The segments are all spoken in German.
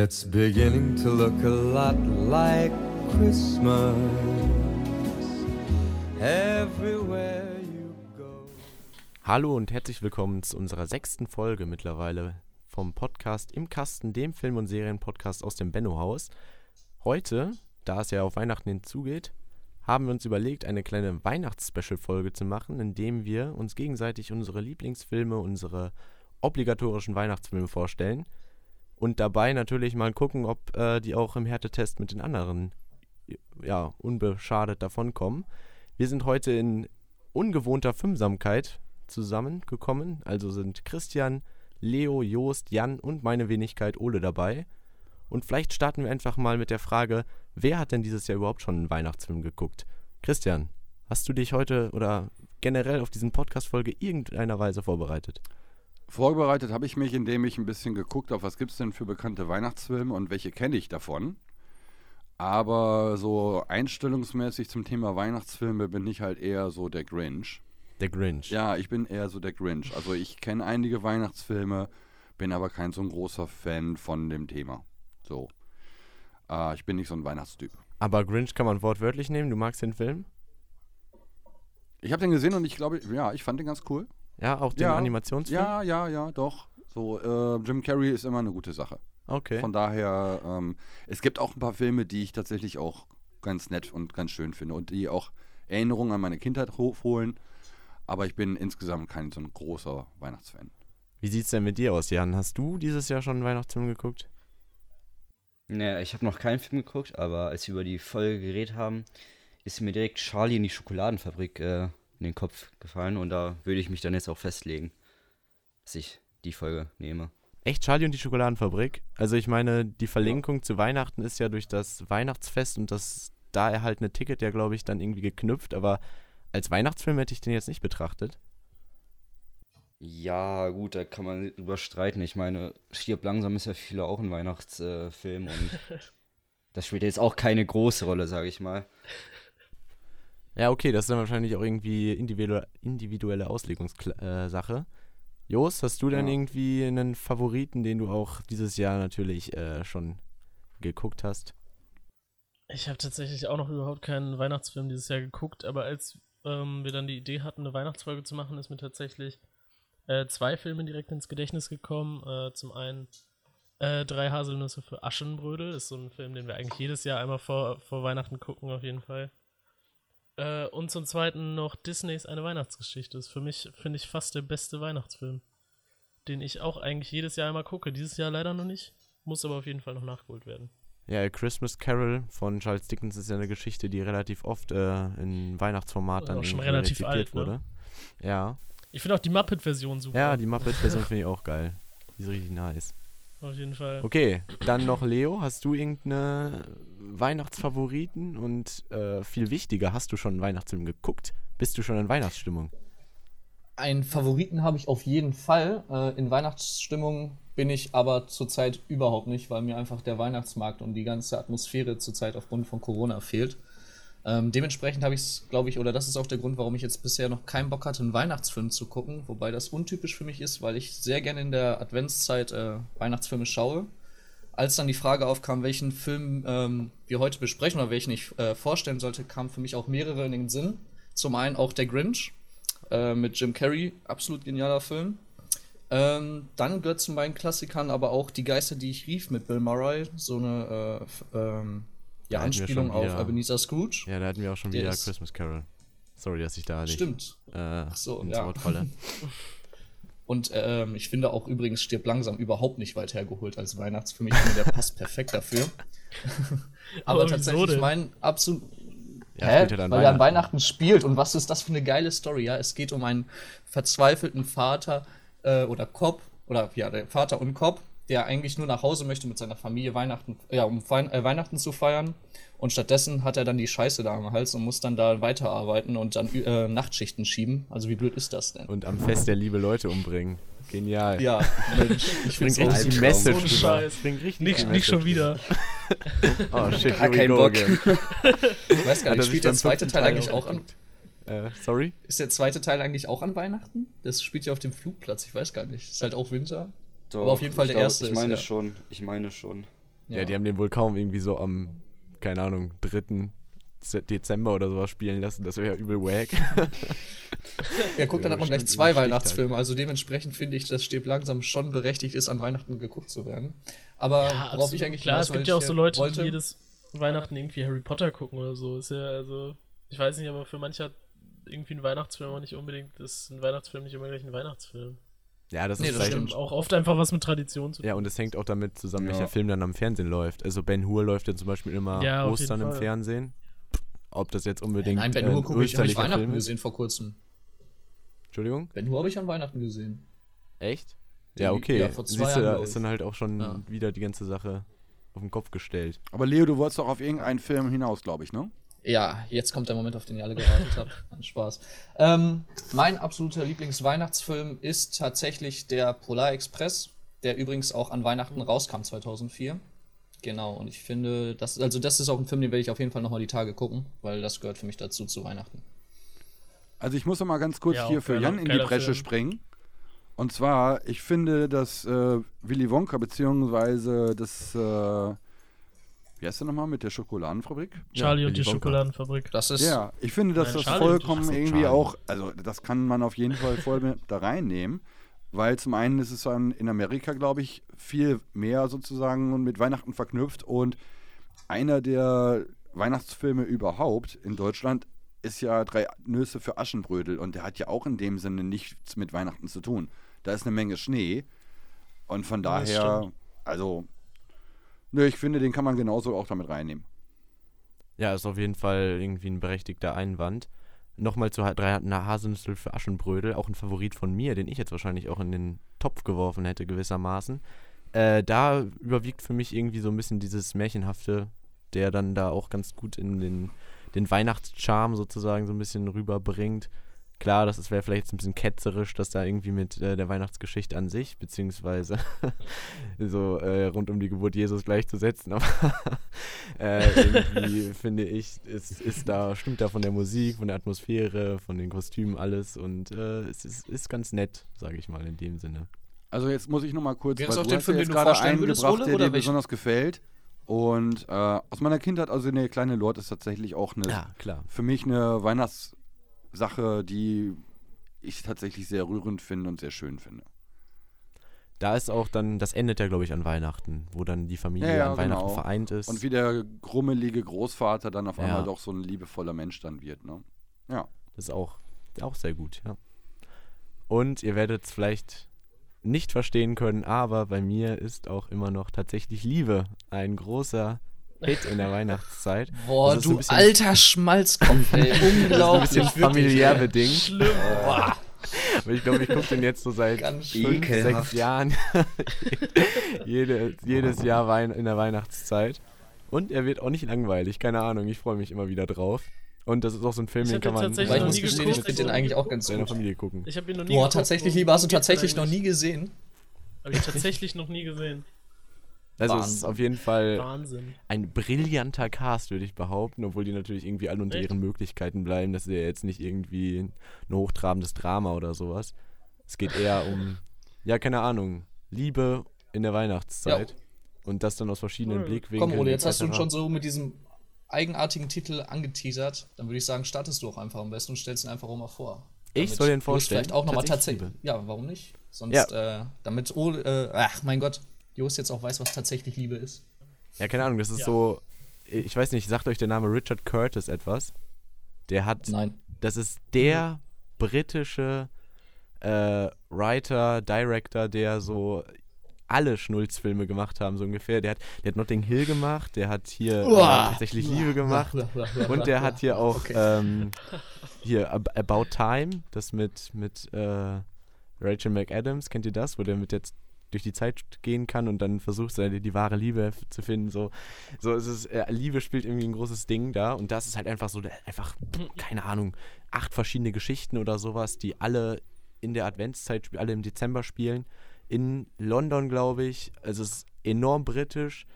It's beginning to look a lot like Christmas everywhere you go. Hallo und herzlich willkommen zu unserer sechsten Folge mittlerweile vom Podcast im Kasten, dem Film- und Serienpodcast aus dem Benno-Haus. Heute, da es ja auf Weihnachten hinzugeht, haben wir uns überlegt, eine kleine Weihnachts-Special-Folge zu machen, indem wir uns gegenseitig unsere Lieblingsfilme, unsere obligatorischen Weihnachtsfilme vorstellen und dabei natürlich mal gucken, ob äh, die auch im Härtetest mit den anderen ja, unbeschadet davonkommen. Wir sind heute in ungewohnter Fünfsamkeit zusammengekommen. Also sind Christian, Leo, Joost, Jan und meine Wenigkeit Ole dabei. Und vielleicht starten wir einfach mal mit der Frage, wer hat denn dieses Jahr überhaupt schon einen Weihnachtsfilm geguckt? Christian, hast du dich heute oder generell auf diesen Podcast-Folge irgendeiner Weise vorbereitet? Vorbereitet habe ich mich, indem ich ein bisschen geguckt habe, was gibt es denn für bekannte Weihnachtsfilme und welche kenne ich davon. Aber so einstellungsmäßig zum Thema Weihnachtsfilme bin ich halt eher so der Grinch. Der Grinch. Ja, ich bin eher so der Grinch. Also ich kenne einige Weihnachtsfilme, bin aber kein so ein großer Fan von dem Thema. So. Äh, ich bin nicht so ein Weihnachtstyp. Aber Grinch kann man wortwörtlich nehmen. Du magst den Film? Ich habe den gesehen und ich glaube, ja, ich fand den ganz cool. Ja, auch den Ja. Animationsfilm? Ja, ja, ja, doch. So, äh, Jim Carrey ist immer eine gute Sache. Okay. Von daher, ähm, es gibt auch ein paar Filme, die ich tatsächlich auch ganz nett und ganz schön finde und die auch Erinnerungen an meine Kindheit hochholen. Aber ich bin insgesamt kein so ein großer Weihnachtsfan. Wie sieht's denn mit dir aus, Jan? Hast du dieses Jahr schon einen Weihnachtsfilm geguckt? Naja, ich habe noch keinen Film geguckt, aber als wir über die Folge geredet haben, ist mir direkt Charlie in die Schokoladenfabrik äh, in den Kopf gefallen und da würde ich mich dann jetzt auch festlegen, dass ich die Folge nehme. Echt Charlie und die Schokoladenfabrik? Also ich meine, die Verlinkung zu Weihnachten ist ja durch das Weihnachtsfest und das da erhaltene Ticket ja, glaube ich, dann irgendwie geknüpft, aber als Weihnachtsfilm hätte ich den jetzt nicht betrachtet. Ja, gut, da kann man drüber streiten. Ich meine, Stirb langsam ist ja für viele auch ein Weihnachtsfilm und das spielt jetzt auch keine große Rolle, sage ich mal. Ja, okay, das ist dann wahrscheinlich auch irgendwie individu individuelle Auslegungssache. Jos, hast du denn Ja. irgendwie einen Favoriten, den du auch dieses Jahr natürlich äh, schon geguckt hast? Ich habe tatsächlich auch noch überhaupt keinen Weihnachtsfilm dieses Jahr geguckt, aber als ähm, wir dann die Idee hatten, eine Weihnachtsfolge zu machen, ist mir tatsächlich äh, zwei Filme direkt ins Gedächtnis gekommen. Äh, zum einen äh, Drei Haselnüsse für Aschenbrödel, ist so ein Film, den wir eigentlich jedes Jahr einmal vor, vor Weihnachten gucken, auf jeden Fall. Äh, und zum zweiten noch Disneys Eine Weihnachtsgeschichte. Ist für mich, finde ich, fast der beste Weihnachtsfilm, den ich auch eigentlich jedes Jahr einmal gucke. Dieses Jahr leider noch nicht, muss aber auf jeden Fall noch nachgeholt werden. Ja, A Christmas Carol von Charles Dickens ist ja eine Geschichte, die relativ oft äh, in Weihnachtsformat Und dann auch schon relativ alt, ne? wurde. Ja. Ich finde auch die Muppet-Version super. Ja, die Muppet-Version finde ich auch geil. Die ist richtig nice. Auf jeden Fall. Okay, dann noch Leo. Hast du irgendeine Weihnachtsfavoriten? Und äh, viel wichtiger, hast du schon einen Weihnachtsfilm geguckt? Bist du schon in Weihnachtsstimmung? Einen Favoriten habe ich auf jeden Fall. Äh, in Weihnachtsstimmung bin ich aber zurzeit überhaupt nicht, weil mir einfach der Weihnachtsmarkt und die ganze Atmosphäre zurzeit aufgrund von Corona fehlt. Ähm, dementsprechend habe ich es, glaube ich, oder das ist auch der Grund, warum ich jetzt bisher noch keinen Bock hatte, einen Weihnachtsfilm zu gucken, wobei das untypisch für mich ist, weil ich sehr gerne in der Adventszeit äh, Weihnachtsfilme schaue. Als dann die Frage aufkam, welchen Film ähm, wir heute besprechen oder welchen ich äh, vorstellen sollte, kamen für mich auch mehrere in den Sinn. Zum einen auch der Grinch, äh, mit Jim Carrey, absolut genialer Film. Ähm, dann gehört zu meinen Klassikern aber auch Die Geister, die ich rief mit Bill Murray, so eine äh, ähm, ja, Anspielung auf wieder- Ebenezer Scrooge. Ja, da hatten wir auch schon Der wieder ist- Christmas Carol. Sorry, dass ich da dich Stimmt. äh, so, ins ja. Wort falle. Und ähm, ich finde auch übrigens Stirb langsam überhaupt nicht weit hergeholt als Weihnachtsfilm. Ich finde, der passt perfekt dafür. Aber aber tatsächlich mein absolut. Ja, Hä? dann Weil er an Weihnachten. Weihnachten spielt. Und was ist das für eine geile Story? Ja, es geht um einen verzweifelten Vater äh, oder Cop, oder ja, der Vater und Cop, der eigentlich nur nach Hause möchte mit seiner Familie Weihnachten, ja, um Wein äh, Weihnachten zu feiern. Und stattdessen hat er dann die Scheiße da am Hals und muss dann da weiterarbeiten und dann äh, Nachtschichten schieben. Also wie blöd ist das denn? Und am Fest der Liebe Leute umbringen. Genial. Ja, Mensch, ich find's richtig auch die. Message rüber. Scheiß. Bringt richtig Nicht, nicht schon wieder. Oh shit, Gar go Bock. again. Ich weiß gar nicht, spielt der zweite Teil eigentlich auch an? Äh, sorry? Ist der zweite Teil eigentlich auch an Weihnachten? Das spielt ja auf dem Flugplatz, ich weiß gar nicht. Ist halt auch Winter. Doch, Aber auf jeden Fall ich der glaub, erste Ich ist, meine ja. schon, ich meine schon. Ja. die haben den wohl kaum irgendwie so am, keine Ahnung, 3. Dezember oder sowas spielen lassen. Das wäre ja übel wack. ja, guck, dann hat man gleich zwei Weihnachtsfilme. Also dementsprechend finde ich, dass Stirb langsam schon berechtigt ist, an Weihnachten geguckt zu werden. Aber ja, worauf ich eigentlich Klar, es gibt ja auch so Leute, wollte. die jedes Weihnachten irgendwie Harry Potter gucken oder so. Ist ja, also, ich weiß nicht, aber für manche hat irgendwie ein Weihnachtsfilm auch nicht unbedingt, ist ein Weihnachtsfilm nicht immer gleich ein Weihnachtsfilm. Ja, das nee, ist das stimmt. auch oft einfach was mit Tradition zu tun. Ja, und es hängt auch damit zusammen, ja. welcher Film dann am Fernsehen läuft. Also Ben Hur läuft ja zum Beispiel immer ja, Ostern im Fernsehen. Ob das jetzt unbedingt. Nein, Ben Hur gucke ich, habe ich Weihnachten Film gesehen vor kurzem. Entschuldigung? Ben Hur habe ich an Weihnachten gesehen. Echt? Ja, okay. Ja, Siehst du, da ist dann halt auch schon ja. wieder die ganze Sache auf den Kopf gestellt. Aber Leo, du wolltest doch auf irgendeinen Film hinaus, glaube ich, ne? Ja, jetzt kommt der Moment, auf den ihr alle gewartet habt. Spaß. Ähm, mein absoluter Lieblingsweihnachtsfilm ist tatsächlich der Polar Express, der übrigens auch an Weihnachten rauskam 2004. Genau, und ich finde, das, also das ist auch ein Film, den werde ich auf jeden Fall nochmal die Tage gucken, weil das gehört für mich dazu zu Weihnachten. Also ich muss noch mal ganz kurz ja, hier für Jan in die Bresche Film. springen. Und zwar, ich finde, dass äh, Willy Wonka beziehungsweise das, äh, wie heißt der nochmal mit der Schokoladenfabrik? Charlie ja, und die. Schokoladenfabrik. Das ist. Ja, ich finde, dass das Charlie vollkommen irgendwie Charlie. auch, also das kann man auf jeden Fall voll mit da reinnehmen. Weil zum einen ist es dann in Amerika, glaube ich, viel mehr sozusagen mit Weihnachten verknüpft und einer der Weihnachtsfilme überhaupt in Deutschland ist ja Drei Nüsse für Aschenbrödel und der hat ja auch in dem Sinne nichts mit Weihnachten zu tun. Da ist eine Menge Schnee und von daher, also, nö, ich finde, den kann man genauso auch damit reinnehmen. Ja, ist auf jeden Fall irgendwie ein berechtigter Einwand nochmal zu drei Haselnüsse für Aschenbrödel, auch ein Favorit von mir, den ich jetzt wahrscheinlich auch in den Topf geworfen hätte, gewissermaßen. Äh, da überwiegt für mich irgendwie so ein bisschen dieses Märchenhafte, der dann da auch ganz gut in den, den Weihnachtscharme sozusagen so ein bisschen rüberbringt. Klar, das wäre vielleicht jetzt ein bisschen ketzerisch, das da irgendwie mit äh, der Weihnachtsgeschichte an sich, beziehungsweise so äh, rund um die Geburt Jesus gleichzusetzen, aber äh, irgendwie finde ich, es ist da, stimmt da von der Musik, von der Atmosphäre, von den Kostümen alles und äh, es ist, ist ganz nett, sage ich mal in dem Sinne. Also jetzt muss ich nochmal kurz, Gibt's weil du hast Film, jetzt gerade eingebracht, der dir besonders gefällt. Und äh, aus meiner Kindheit, also eine kleine Lord ist tatsächlich auch eine, ja, klar. für mich eine Weihnachts- Sache, die ich tatsächlich sehr rührend finde und sehr schön finde. Da ist auch dann, das endet ja, glaube ich, an Weihnachten, wo dann die Familie ja, ja, an Weihnachten genau. vereint ist. Und wie der grummelige Großvater dann auf einmal doch so ein liebevoller Mensch dann wird, ne? Ja. Das ist auch, auch sehr gut, ja. Und ihr werdet es vielleicht nicht verstehen können, aber bei mir ist auch immer noch tatsächlich Liebe ein großer Hit in der Weihnachtszeit. Boah, du so alter Schmalzkopf, ey. Unglaublich. ein bisschen familiär bedingt. Schlimm. Boah. Aber ich glaube, ich gucke den jetzt so seit fünf, sechs Jahren. Jede, jedes Jahr Wein in der Weihnachtszeit. Und er wird auch nicht langweilig, keine Ahnung. Ich freue mich immer wieder drauf. Und das ist auch so ein Film, den kann man ich muss gestehen, ich finde den eigentlich auch ganz gut. Familie gucken. Ich habe ihn noch nie Boah, geguckt, tatsächlich, lieber hast du tatsächlich noch nie gesehen. Habe ich tatsächlich noch nie gesehen. Also Wahnsinn. es ist auf jeden Fall Wahnsinn. ein brillanter Cast, würde ich behaupten, obwohl die natürlich irgendwie alle unter Echt? ihren Möglichkeiten bleiben. Das ist ja jetzt nicht irgendwie ein hochtrabendes Drama oder sowas. Es geht eher um, ja, keine Ahnung, Liebe in der Weihnachtszeit. Ja. Und das dann aus verschiedenen cool. Blickwinkeln. Komm, Ole, jetzt hast du schon so mit diesem eigenartigen Titel angeteasert. Dann würde ich sagen, startest du auch einfach am besten und stellst ihn einfach auch mal vor. Ich soll den vorstellen. Vielleicht auch nochmal tatsächlich. Ja, warum nicht? Sonst, ja. äh, damit Ole, äh, ach mein Gott, Jost jetzt auch weiß, was tatsächlich Liebe ist. Ja, keine Ahnung, das ist ja. so. Ich weiß nicht, sagt euch der Name Richard Curtis etwas? Der hat. Nein. Das ist der britische äh, Writer, Director, der so alle Schnulzfilme gemacht haben, so ungefähr. Der hat, der hat Notting Hill gemacht, der hat hier äh, tatsächlich Liebe gemacht und der hat hier auch okay. ähm, hier About Time, das mit, mit äh, Rachel McAdams, kennt ihr das, wo der mit jetzt durch die Zeit gehen kann und dann versucht, seine, die wahre Liebe zu finden. So, so ist es, äh, Liebe spielt irgendwie ein großes Ding da und das ist halt einfach so, einfach, keine Ahnung, acht verschiedene Geschichten oder sowas, die alle in der Adventszeit, alle im Dezember spielen. In London, glaube ich. Also es ist enorm britisch.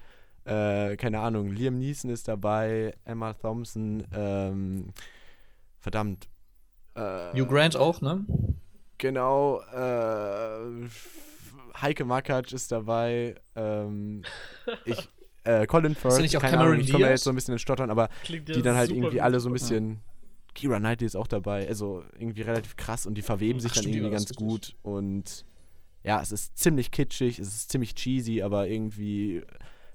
Äh, keine Ahnung, Liam Neeson ist dabei, Emma Thompson, ähm, verdammt. Äh, Hugh Grant auch, ne? Genau, äh, Heike Makatsch ist dabei. Ähm, ich, äh, Colin Firth, nicht auch keine Cameron Ahnung, ich komme Diaz? jetzt so ein bisschen ins Stottern, aber ja die dann halt irgendwie wie- alle so ein bisschen. Kira Knightley ist auch dabei, also irgendwie relativ krass und die verweben sich Ach, dann stimmt, irgendwie ganz gut und ja, es ist ziemlich kitschig, es ist ziemlich cheesy, aber irgendwie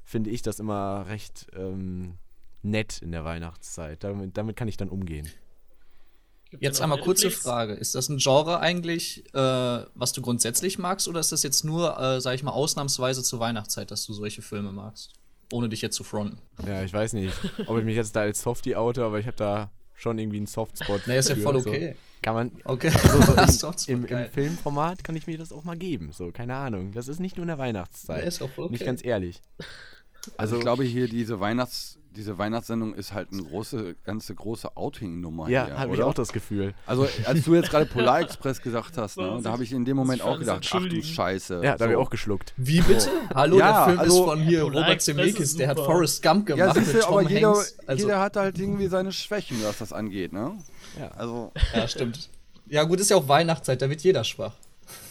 finde ich das immer recht ähm, nett in der Weihnachtszeit. Damit, damit kann ich dann umgehen. Gibt's Jetzt einmal kurze Netflix? Frage. Ist das ein Genre eigentlich, äh, was du grundsätzlich magst, oder ist das jetzt nur, äh, sag ich mal, ausnahmsweise zur Weihnachtszeit, dass du solche Filme magst? Ohne dich jetzt zu fronten. Ja, ich weiß nicht, ob ich mich jetzt da als Softie oute, aber ich habe da schon irgendwie einen Softspot. Nee, ist ja voll so. okay. Kann man, Okay. so, so Softspot, im, im, im Filmformat kann ich mir das auch mal geben. So, keine Ahnung. Das ist nicht nur in der Weihnachtszeit. Nee, ist auch voll okay. Nicht ganz ehrlich. Also ich glaube hier diese Weihnachts diese Weihnachtssendung ist halt eine große ganze große Outing-Nummer Ja, habe ich auch das Gefühl. Also als du jetzt gerade Polar Express gesagt hast, ne, da habe ich in dem Moment auch gedacht, ach du. Scheiße. Ja, da habe ich auch geschluckt. Wie bitte? Hallo, Ja, der Film also- ist von hier Polar Robert Zemeckis, ist der hat. Forrest Gump Ja, gemacht siehst mit du, Tom aber jeder, Hanks. Also, jeder hat halt irgendwie seine Schwächen, was das angeht, ne? Ja. Also, ja, stimmt. Ja, gut, ist ja auch Weihnachtszeit, da wird jeder schwach.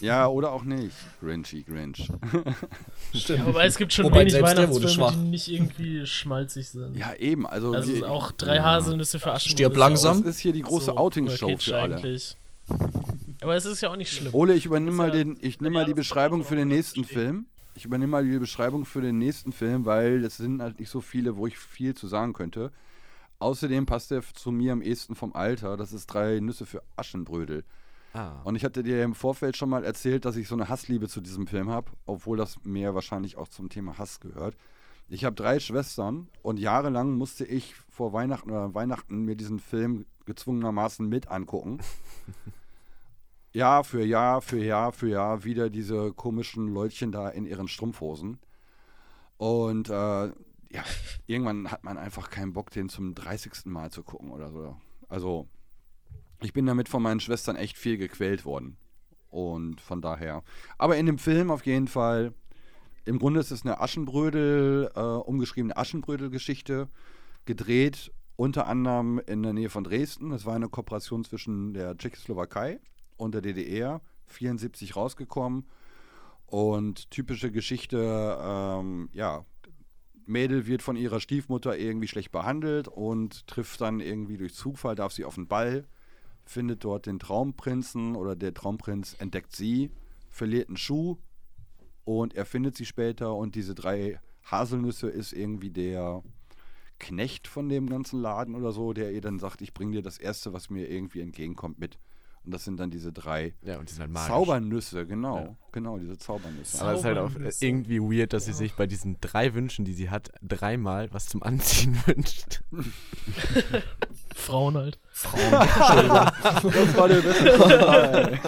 Ja, oder auch nicht. Grinchy Grinch. Stimmt. Aber es gibt schon Wobei wenig der Weihnachtsfilme, die nicht irgendwie schmalzig sind. Ja, eben. Also, also die- auch drei Haselnüsse für Aschenbrödel. Stirb ja langsam. das ist hier die große so Outing-Show für alle. eigentlich. Aber es ist ja auch nicht schlimm. Ole, ich übernehme mal, ja- den, ich nehme mal die Beschreibung für den nächsten Film. Ich übernehme mal die Beschreibung für den nächsten Film, weil es sind halt nicht so viele, wo ich viel zu sagen könnte. Außerdem passt er zu mir am ehesten vom Alter. Das ist drei Nüsse für Aschenbrödel. Ah. Und ich hatte dir im Vorfeld schon mal erzählt, dass ich so eine Hassliebe zu diesem Film habe, obwohl das mehr wahrscheinlich auch zum Thema Hass gehört. Ich habe drei Schwestern und jahrelang musste ich vor Weihnachten oder Weihnachten mir diesen Film gezwungenermaßen mit angucken. Jahr für Jahr für Jahr für Jahr wieder diese komischen Leutchen da in ihren Strumpfhosen. Und äh, ja, irgendwann hat man einfach keinen Bock, den zum 30. Mal zu gucken oder so. Also, ich bin damit von meinen Schwestern echt viel gequält worden. Und von daher. Aber in dem Film auf jeden Fall. Im Grunde ist es eine Aschenbrödel, äh, umgeschriebene Aschenbrödel-Geschichte, gedreht unter anderem in der Nähe von Dresden. Es war eine Kooperation zwischen der Tschechoslowakei und der DDR, 74 rausgekommen. Und typische Geschichte, ähm, ja, Mädel wird von ihrer Stiefmutter irgendwie schlecht behandelt und trifft dann irgendwie durch Zufall, darf sie auf den Ball, findet dort den Traumprinzen oder der Traumprinz entdeckt sie, verliert einen Schuh und er findet sie später und diese drei Haselnüsse ist irgendwie der Knecht von dem ganzen Laden oder so, der ihr dann sagt, ich bringe dir das Erste, was mir irgendwie entgegenkommt, mit. Und das sind dann diese drei Ja, und die sind halt magisch. Zaubernüsse, genau. Ja. Genau, diese Zaubernüsse. Aber es ist halt auch irgendwie weird, dass sie sich bei diesen drei Wünschen, die sie hat, dreimal was zum Anziehen wünscht. Frauen halt. Das war der beste.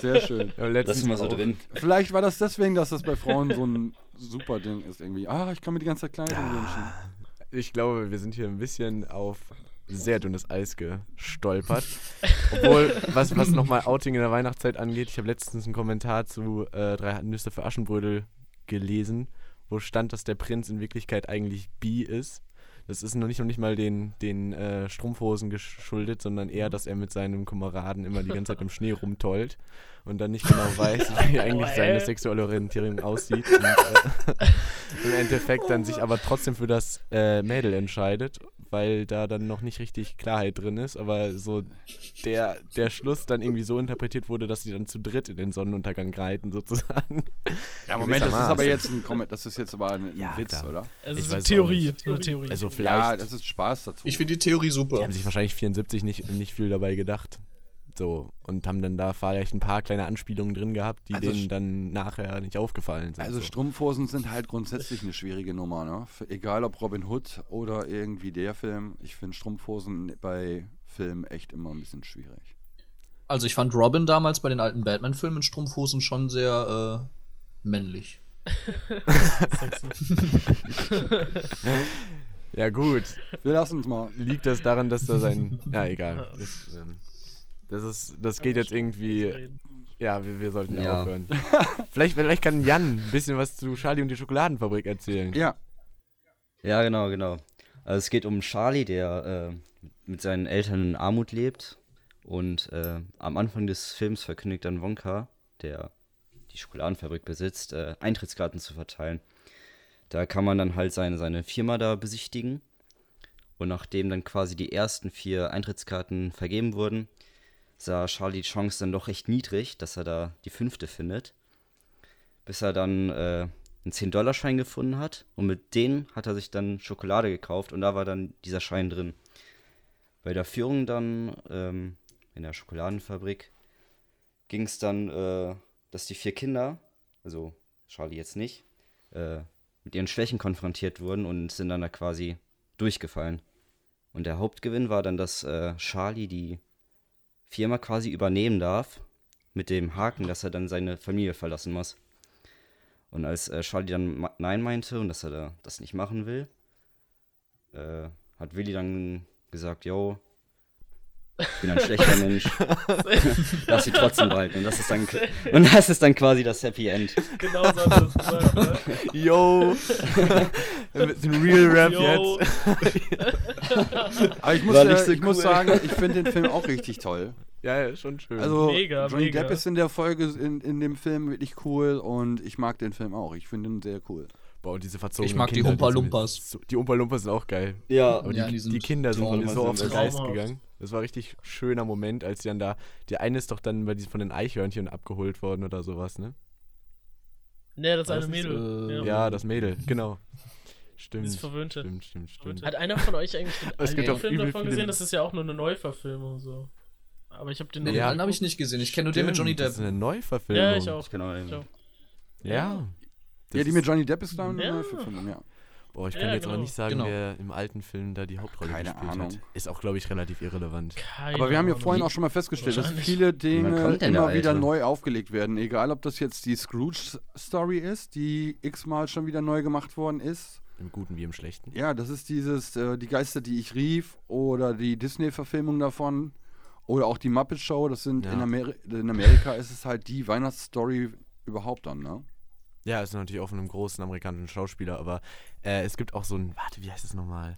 Sehr schön. Ja, ist immer so auch- drin. Vielleicht war das deswegen, dass das bei Frauen so ein super Ding ist irgendwie. Ah, ich kann mir die ganze Zeit Kleidung wünschen. Ich glaube, wir sind hier ein bisschen auf sehr dünnes Eis gestolpert. Obwohl, was, was nochmal Outing in der Weihnachtszeit angeht, ich habe letztens einen Kommentar zu äh, Drei Nüsse für Aschenbrödel gelesen, wo stand, dass der Prinz in Wirklichkeit eigentlich bi ist. Das ist noch nicht, noch nicht mal den, den äh, Strumpfhosen geschuldet, sondern eher, dass er mit seinem Kameraden immer die ganze Zeit im Schnee rumtollt und dann nicht genau weiß, wie eigentlich seine sexuelle Orientierung aussieht. Und, äh, im Endeffekt dann sich aber trotzdem für das äh, Mädel entscheidet, weil da dann noch nicht richtig Klarheit drin ist, aber so der, der Schluss dann irgendwie so interpretiert wurde, dass sie dann zu dritt in den Sonnenuntergang reiten, sozusagen. Ja, Moment, das ist aber jetzt ein Comment, das ist jetzt aber ein, ein Ja, Witz, klar. oder? Also weiß auch Theorie. Eine Theorie. Also Ja, vielleicht, das ist Spaß dazu. Ich finde die Theorie die super. haben sich wahrscheinlich 74 nicht, nicht viel dabei gedacht. So, und haben dann da vielleicht ein paar kleine Anspielungen drin gehabt, die Also denen dann nachher nicht aufgefallen sind. also so. Strumpfhosen sind halt grundsätzlich eine schwierige Nummer, ne? Für, egal ob Robin Hood oder irgendwie der Film. Ich finde Strumpfhosen bei Filmen echt immer ein bisschen schwierig. Also ich fand Robin damals bei den alten Batman-Filmen in Strumpfhosen schon sehr äh, männlich. Ja gut, Wir lassen es mal. liegt das daran, dass da sein... Ja, egal. Das, ähm, das, ist, das geht jetzt irgendwie... Ja, wir, wir sollten ja aufhören. vielleicht, vielleicht kann Jan ein bisschen was zu Charlie und die Schokoladenfabrik erzählen. Ja, Ja, genau, genau. Also es geht um Charlie, der äh, mit seinen Eltern in Armut lebt und äh, am Anfang des Films verkündigt dann Wonka, der die Schokoladenfabrik besitzt, äh, Eintrittskarten zu verteilen. Da kann man dann halt seine, seine Firma da besichtigen. Und nachdem dann quasi die ersten vier Eintrittskarten vergeben wurden, sah Charlie die Chance dann doch recht niedrig, dass er da die fünfte findet. Bis er dann äh, einen 10-Dollar-Schein gefunden hat. Und mit denen hat er sich dann Schokolade gekauft und da war dann dieser Schein drin. Bei der Führung dann ähm, in der Schokoladenfabrik ging es dann, äh, dass die vier Kinder, also Charlie jetzt nicht, äh, mit ihren Schwächen konfrontiert wurden und sind dann da quasi durchgefallen. Und der Hauptgewinn war dann, dass äh, Charlie die Firma quasi übernehmen darf, mit dem Haken, dass er dann seine Familie verlassen muss. Und als äh, Charlie dann Nein meinte und dass er da das nicht machen will, äh, hat Willi dann gesagt, yo, ich bin ein schlechter Mensch, lass sie trotzdem behalten. Und das ist dann, und das ist dann quasi das Happy End. Genau so hat das gesagt. ne? Yo! Mit dem Real Rap Yo. jetzt. Aber ich muss, ja, so ich muss cool. sagen, ich finde den Film auch richtig toll. Ja, ja, schon schön. Also Mega, Johnny mega. Depp ist in der Folge in, in dem Film wirklich cool und ich mag den Film auch. Ich finde ihn sehr cool. Boah, und diese verzogenen Ich mag die Kinder, Umpa sind Lumpas. So, die Umpa Lumpas sind auch geil. Ja, Aber Ja, die, die sind die Kinder sind mir so auf den Geist gegangen. Das war richtig schöner Moment, als die dann da. Die eine ist doch dann bei von den Eichhörnchen abgeholt worden oder sowas, ne? Ne, das eine das nicht Mädel. so? ja. Ja, das Mädel, genau. Stimmt. Dieses Verwöhnte. Stimmt, stimmt, stimmt. Hat einer von euch eigentlich den alten Film davon gesehen? Das ist ja auch nur eine Neuverfilmung so. Aber ich habe den Nee, noch den Ja. habe ich nicht gesehen. Ich kenne nur den mit Johnny Stimmt, Das Depp. ist eine Neuverfilmung. Ja, ich auch. ich auch. Ja. ja, Das die ist- mit Johnny Depp ist dann Ja. eine Verfilmung, ja. Boah, ich Ja, kann jetzt aber genau. nicht sagen, Genau. wer im alten Film da die Hauptrolle Keine gespielt Ahnung. hat. Ist auch, glaube ich, relativ irrelevant. Keine Aber wir haben ja vorhin auch schon mal festgestellt, dass viele Dinge immer wieder neu aufgelegt werden. Egal, ob das jetzt die Scrooge-Story ist, die x-mal schon wieder neu gemacht worden ist. Im Guten wie im Schlechten. Ja, das ist dieses äh, Die Geister, die ich rief oder die Disney-Verfilmung davon oder auch die Muppet Show. Das sind Ja. in, Ameri in Amerika ist es halt die Weihnachtsstory überhaupt dann, ne? Ja, ist natürlich auch von einem großen amerikanischen Schauspieler, aber äh, es gibt auch so ein, warte, wie heißt das nochmal?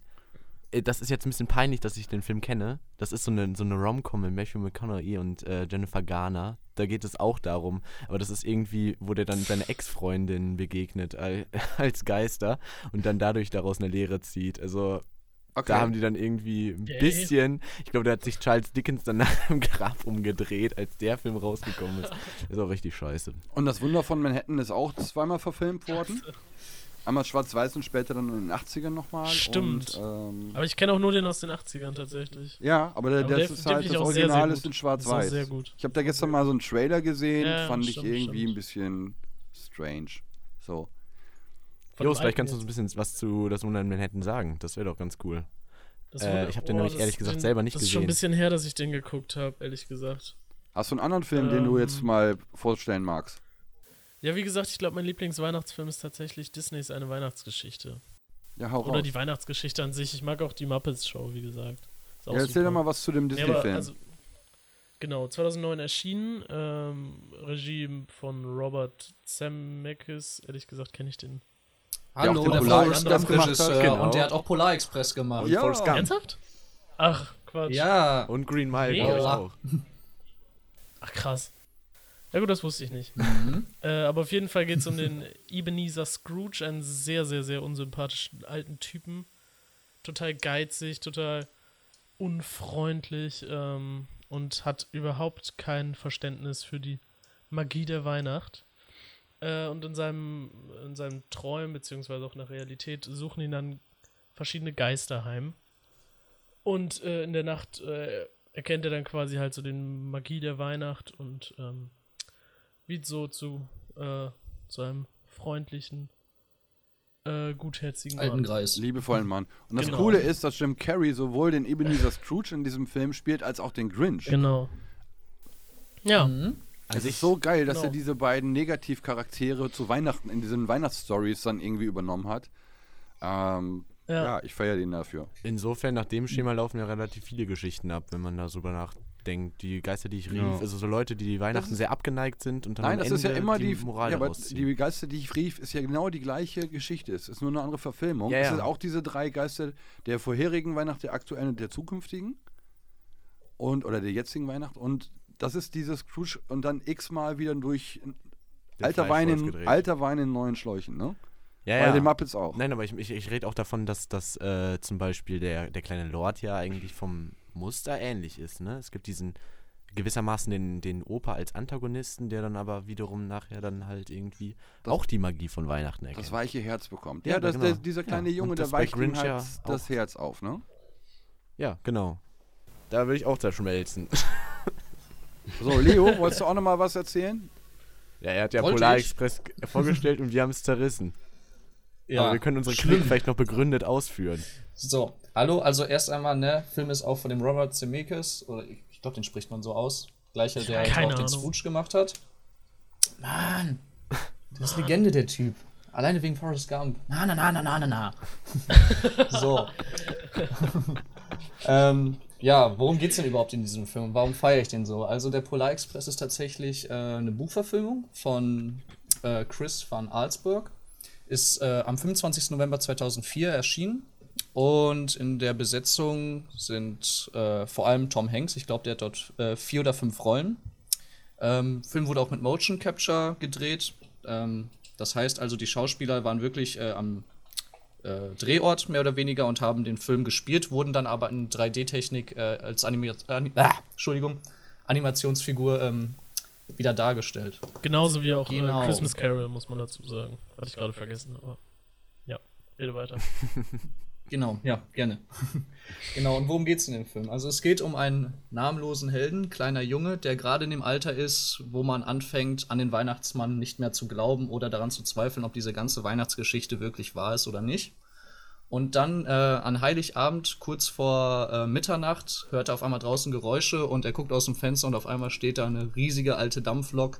Äh, Das ist jetzt ein bisschen peinlich, dass ich den Film kenne. Das ist so eine, so eine Rom-Com mit Matthew McConaughey und äh, Jennifer Garner. Da geht es auch darum, aber das ist irgendwie, wo der dann seine Ex-Freundin begegnet al- als Geister und dann dadurch daraus eine Lehre zieht. Also Okay. da haben die dann irgendwie ein bisschen, ich glaube, da hat sich Charles Dickens dann nach dem Grab umgedreht, als der Film rausgekommen ist. ist auch richtig scheiße. und das Wunder von Manhattan ist auch zweimal verfilmt worden. Einmal schwarz-weiß und später dann in den 80ern nochmal. Stimmt. Und, ähm, Aber ich kenne auch nur den aus den 80ern tatsächlich. ja, aber, der, Aber das der- ist halt ich das auch sehr, sehr Original ist in schwarz-weiß. auch sehr gut. Ich habe da gestern mal so einen Trailer gesehen, Ja, fand ich stimmt, irgendwie stimmt. ein bisschen strange. So. Jos, vielleicht kannst du uns ein bisschen was zu Das Wunder in Manhattan sagen. Das wäre doch ganz cool. Äh, ich hab den oh, nämlich ehrlich gesagt den, selber nicht Das ist schon ein gesehen. bisschen her, dass ich den geguckt habe, ehrlich gesagt. Hast du einen anderen Film, den du jetzt Ähm. mal vorstellen magst? Ja, wie gesagt, ich glaube, mein Lieblingsweihnachtsfilm ist tatsächlich Disneys Eine Weihnachtsgeschichte. Ja, hau Oder raus. die Weihnachtsgeschichte an sich. Ich mag auch die Muppets Show, wie gesagt. Ja, erzähl doch mal was zu dem Ja, Disney-Film. also, genau, 2009 erschienen. Ähm, Regie von Robert Zemeckis. Ehrlich gesagt kenne ich den. Der Hallo, den der Polar Forrest Express Gump gemacht hat, Regisseur. genau. Und der hat auch Polar Express gemacht. ja, Forrest Gump. Ernsthaft? Ach, Quatsch. Ja. Und Green Mile, glaube ich auch. Ach, krass. Ja gut, das wusste ich nicht. Mhm. Äh, aber auf jeden Fall geht es um den Ebenezer Scrooge, einen sehr, sehr, sehr unsympathischen alten Typen. Total geizig, total unfreundlich ähm, und hat überhaupt kein Verständnis für die Magie der Weihnacht. Äh, und in seinem, in seinem Träumen, beziehungsweise auch in der Realität, suchen ihn dann verschiedene Geister heim. Und äh, in der Nacht äh, erkennt er dann quasi halt so den Magie der Weihnacht und ähm, wird so zu, äh, zu einem freundlichen, äh, gutherzigen Alten Mann. Greis. Liebevollen Mann. Und das Genau. Coole ist, dass Jim Carrey sowohl den Ebenezer Scrooge in diesem Film spielt, als auch den Grinch. Genau. Ja, Mhm. Es ist so geil, dass genau. er diese beiden Negativcharaktere zu Weihnachten in diesen Weihnachtsstories dann irgendwie übernommen hat. Ähm, ja. ja. ich feiere den dafür. Insofern, nach dem Schema laufen ja relativ viele Geschichten ab, wenn man da so drüber nachdenkt. Die Geister, die ich rief, Ja. also so Leute, die Weihnachten sehr abgeneigt sind und dann Nein, am das Ende ist ja immer die, Moral ja, aber die Geister, die ich rief, ist ja genau die gleiche Geschichte. Es ist nur eine andere Verfilmung. Ja, Es sind auch diese drei Geister der vorherigen Weihnacht, der aktuellen und der zukünftigen. Und, oder der jetzigen Weihnacht. Und das ist dieses Scrooge und dann x-mal wieder durch alter Wein, in, alter Wein in neuen Schläuchen, ne? Ja, Bei ja. den Muppets auch. Nein, aber ich, ich, ich rede auch davon, dass, dass äh, zum Beispiel der, der kleine Lord ja eigentlich vom Muster ähnlich ist. Ne? Es gibt diesen gewissermaßen den, den Opa als Antagonisten, der dann aber wiederum nachher dann halt irgendwie Das- auch die Magie von Weihnachten erkennt. Das weiche Herz bekommt. Ja, Ja, das, genau. der, dieser kleine Ja, Junge, der weicht ihm Grinch halt ja das. Herz auf, ne? ja, genau. Da will ich auch zerschmelzen. So, Leo, wolltest du auch noch mal was erzählen? ja, er hat ja Wollte Polar ich. Express vorgestellt und wir haben es zerrissen. aber wir können unsere. Kritik vielleicht noch begründet ausführen. So, hallo, also erst einmal, ne, Film ist auch von dem Robert Zemeckis, oder ich, ich glaube, den spricht man so aus. Gleicher, der halt auch den Ahnung. Scrooge gemacht hat. Mann, das ist Legende, der Typ. Alleine wegen Forrest Gump. Na, na, na, na, na, na, na. so. ähm, ja, worum geht's denn überhaupt in diesem Film? Warum feiere ich den so? Also, der Polar Express ist tatsächlich äh, eine Buchverfilmung von äh, Chris van Alsburg. Ist äh, am 25. November 2004 erschienen. Und in der Besetzung sind äh, vor allem Tom Hanks. Ich glaube, der hat dort äh, vier oder fünf Rollen. Ähm, Film wurde auch mit Motion Capture gedreht. Ähm, das heißt also, die Schauspieler waren wirklich äh, am äh, Drehort mehr oder weniger und haben den Film gespielt, wurden dann aber in 3D-Technik äh, als Anima Ani ah, Entschuldigung, Animationsfigur ähm, wieder dargestellt. Genauso wie auch Genau. äh, Christmas Carol, muss man dazu sagen. Hatte ich gerade vergessen, aber ja, rede weiter. Genau, ja, gerne. genau, und worum geht's in dem Film? Also es geht um einen namenlosen Helden, kleiner Junge, der gerade in dem Alter ist, wo man anfängt, an den Weihnachtsmann nicht mehr zu glauben oder daran zu zweifeln, ob diese ganze Weihnachtsgeschichte wirklich wahr ist oder nicht. Und dann äh, an Heiligabend, kurz vor äh, Mitternacht, hört er auf einmal draußen Geräusche und er guckt aus dem Fenster und auf einmal steht da eine riesige alte Dampflok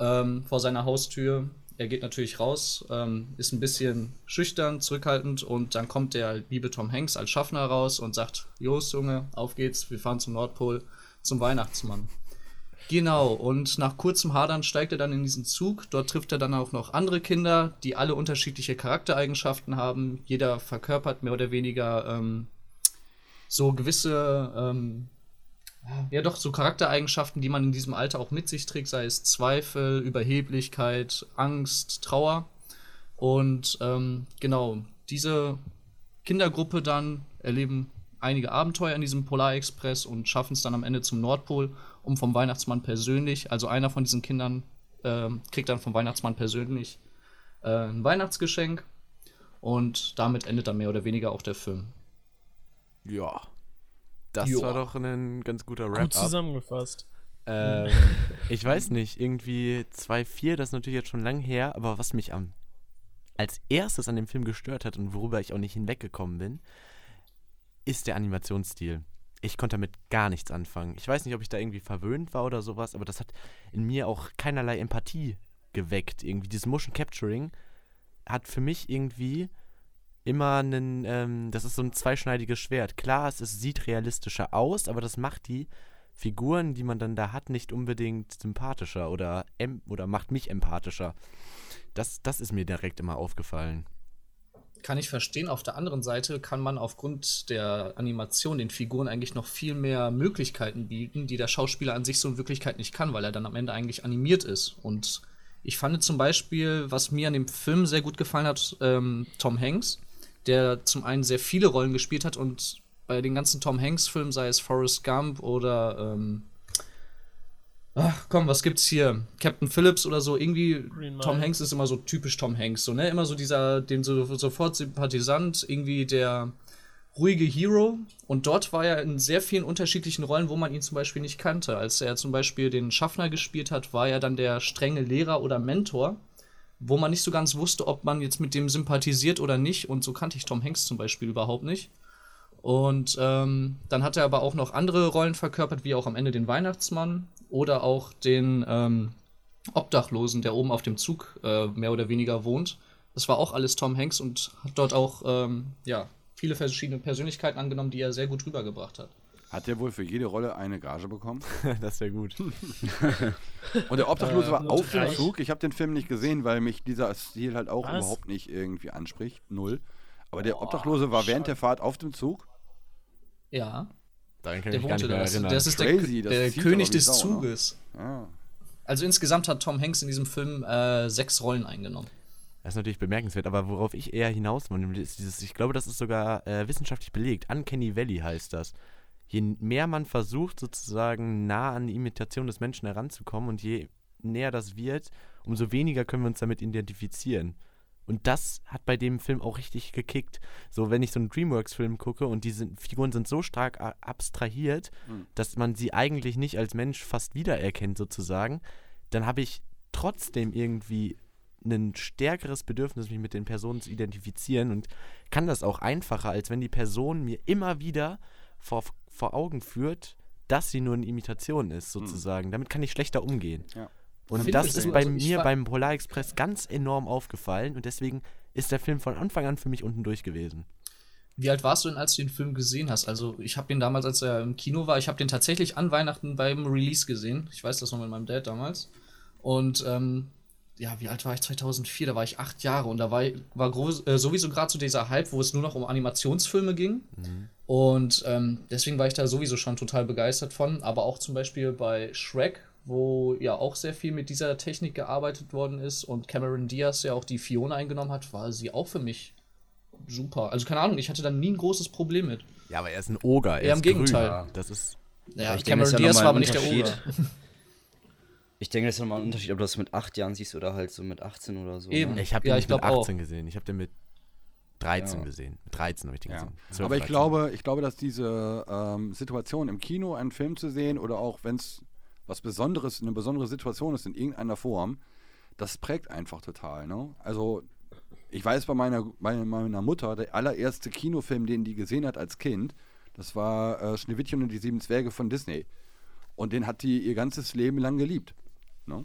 ähm, vor seiner Haustür. Er geht natürlich raus, ähm, ist ein bisschen schüchtern, zurückhaltend und dann kommt der liebe Tom Hanks als Schaffner raus und sagt: Jos, Junge, auf geht's, wir fahren zum Nordpol, zum Weihnachtsmann. Genau, und nach kurzem Hadern steigt er dann in diesen Zug. Dort trifft er dann auch noch andere Kinder, die alle unterschiedliche Charaktereigenschaften haben. Jeder verkörpert mehr oder weniger ähm, so gewisse, ähm, ja doch, so Charaktereigenschaften, die man in diesem Alter auch mit sich trägt, sei es Zweifel, Überheblichkeit, Angst, Trauer. Und ähm, genau, diese Kindergruppe dann erleben einige Abenteuer in diesem Polarexpress und schaffen es dann am Ende zum Nordpol, um vom Weihnachtsmann persönlich, also einer von diesen Kindern ähm, kriegt dann vom Weihnachtsmann persönlich äh, ein Weihnachtsgeschenk und damit endet dann mehr oder weniger auch der Film. Ja. Das Ja. war doch ein ganz guter Gut Wrap-up. zusammengefasst. Ähm, ich weiß nicht, irgendwie 2.4, das ist natürlich jetzt schon lang her, aber was mich am als erstes an dem Film gestört hat und worüber ich auch nicht hinweggekommen bin, ist der Animationsstil. Ich konnte damit gar nichts anfangen. Ich weiß nicht, ob ich da irgendwie verwöhnt war oder sowas, aber das hat in mir auch keinerlei Empathie geweckt. Irgendwie dieses Motion Capturing hat für mich irgendwie immer einen, ähm, das ist so ein zweischneidiges Schwert. Klar, es, es sieht realistischer aus, aber das macht die Figuren, die man dann da hat, nicht unbedingt sympathischer oder, oder macht mich empathischer. Das, das ist mir direkt immer aufgefallen. Kann ich verstehen. Auf der anderen Seite kann man aufgrund der Animation den Figuren eigentlich noch viel mehr Möglichkeiten bieten, die der Schauspieler an sich so in Wirklichkeit nicht kann, weil er dann am Ende eigentlich animiert ist. Und ich fand zum Beispiel, was mir an dem Film sehr gut gefallen hat, ähm, Tom Hanks, der zum einen sehr viele Rollen gespielt hat und bei den ganzen Tom Hanks-Filmen, sei es Forrest Gump oder ähm, Ach, komm, was gibt's hier? Captain Phillips oder so, irgendwie Tom. Hanks ist immer so typisch Tom Hanks, so, ne? Immer so dieser, den so, sofort Sympathisant, irgendwie der ruhige Hero. Und dort war er in sehr vielen unterschiedlichen Rollen, wo man ihn zum Beispiel nicht kannte. Als er zum Beispiel den Schaffner gespielt hat, war er dann der strenge Lehrer oder Mentor, wo man nicht so ganz wusste, ob man jetzt mit dem sympathisiert oder nicht. Und so kannte ich Tom Hanks zum Beispiel überhaupt nicht. Und ähm, dann hat er aber auch noch andere Rollen verkörpert, wie auch am Ende den Weihnachtsmann oder auch den ähm, Obdachlosen, der oben auf dem Zug äh, mehr oder weniger wohnt. Das war auch alles Tom Hanks und hat dort auch ähm, ja, viele verschiedene Persönlichkeiten angenommen, die er sehr gut rübergebracht hat. Hat der wohl für jede Rolle eine Gage bekommen? das wäre gut. Und der Obdachlose Äh, war auf dem. Zug. Ich habe den Film nicht gesehen, weil mich dieser Stil halt auch Was? überhaupt nicht irgendwie anspricht. Null. Aber der Oh, Obdachlose war während der Fahrt auf dem Zug. Ja, Daran kann der ich mich gar wohnte nicht da. mehr Das, erinnern. das ist Crazy, der, der König des Sau, ne? Zuges. Ja. Also insgesamt hat Tom Hanks in diesem Film äh, sechs Rollen eingenommen. Das ist natürlich bemerkenswert, aber worauf ich eher hinaus will, ist dieses, ich glaube, das ist sogar äh, wissenschaftlich belegt. Uncanny Valley heißt das. Je mehr man versucht, sozusagen nah an die Imitation des Menschen heranzukommen und je näher das wird, umso weniger können wir uns damit identifizieren. Und das hat bei dem Film auch richtig gekickt. So, wenn ich so einen Dreamworks-Film gucke und die sind, Figuren sind so stark abstrahiert, Mhm. dass man sie eigentlich nicht als Mensch fast wiedererkennt, sozusagen, dann habe ich trotzdem irgendwie ein stärkeres Bedürfnis, mich mit den Personen zu identifizieren und kann das auch einfacher, als wenn die Person mir immer wieder vor, vor Augen führt, dass sie nur eine Imitation ist, sozusagen. Damit kann ich schlechter umgehen. Ja. Und Finde das ist bei Also mir beim Polar Express ganz enorm aufgefallen und deswegen ist der Film von Anfang an für mich unten durch gewesen. Wie alt warst du denn, als du den Film gesehen hast? Also, ich habe den damals, als er im Kino war, ich habe den tatsächlich an Weihnachten beim Release gesehen. Ich weiß das noch mit meinem Dad damals. Und ähm, ja, wie alt war ich? 2004, da war ich acht Jahre und da war, war groß, äh, sowieso gerade so dieser Hype, wo es nur noch um Animationsfilme ging. Und ähm, deswegen war ich da sowieso schon total begeistert von. Aber auch zum Beispiel bei Shrek, wo ja auch sehr viel mit dieser Technik gearbeitet worden ist und Cameron Diaz ja auch die Fiona eingenommen hat, war sie auch für mich super. Also keine Ahnung, ich hatte da nie ein großes Problem mit. Ja, aber er ist ein Oger, er Ja, im Gegenteil. grün. Das ist Ja, ich Cameron ist ja Diaz nochmal war ein aber nicht der Unterschied. Oger. Ich denke, das ist nochmal ein Unterschied, ob du das mit 8 Jahren siehst oder halt so mit 18 oder so. Eben. Ne? Ich habe Ja, den ich nicht mit glaub auch. 18 gesehen. Ich habe den mit 13 Ja. gesehen. Mit 13 habe ich den Ja. gesehen. 12, Aber ich 13. glaube, ich glaube, dass diese ähm, Situation im Kino, einen Film zu sehen oder auch wenn es was Besonderes, eine besondere Situation ist in irgendeiner Form, das prägt einfach total. Ne? Also ich weiß bei meiner, bei meiner Mutter, der allererste Kinofilm, den die gesehen hat als Kind, das war äh, Schneewittchen und die sieben Zwerge von Disney. Und den hat die ihr ganzes Leben lang geliebt. Ne?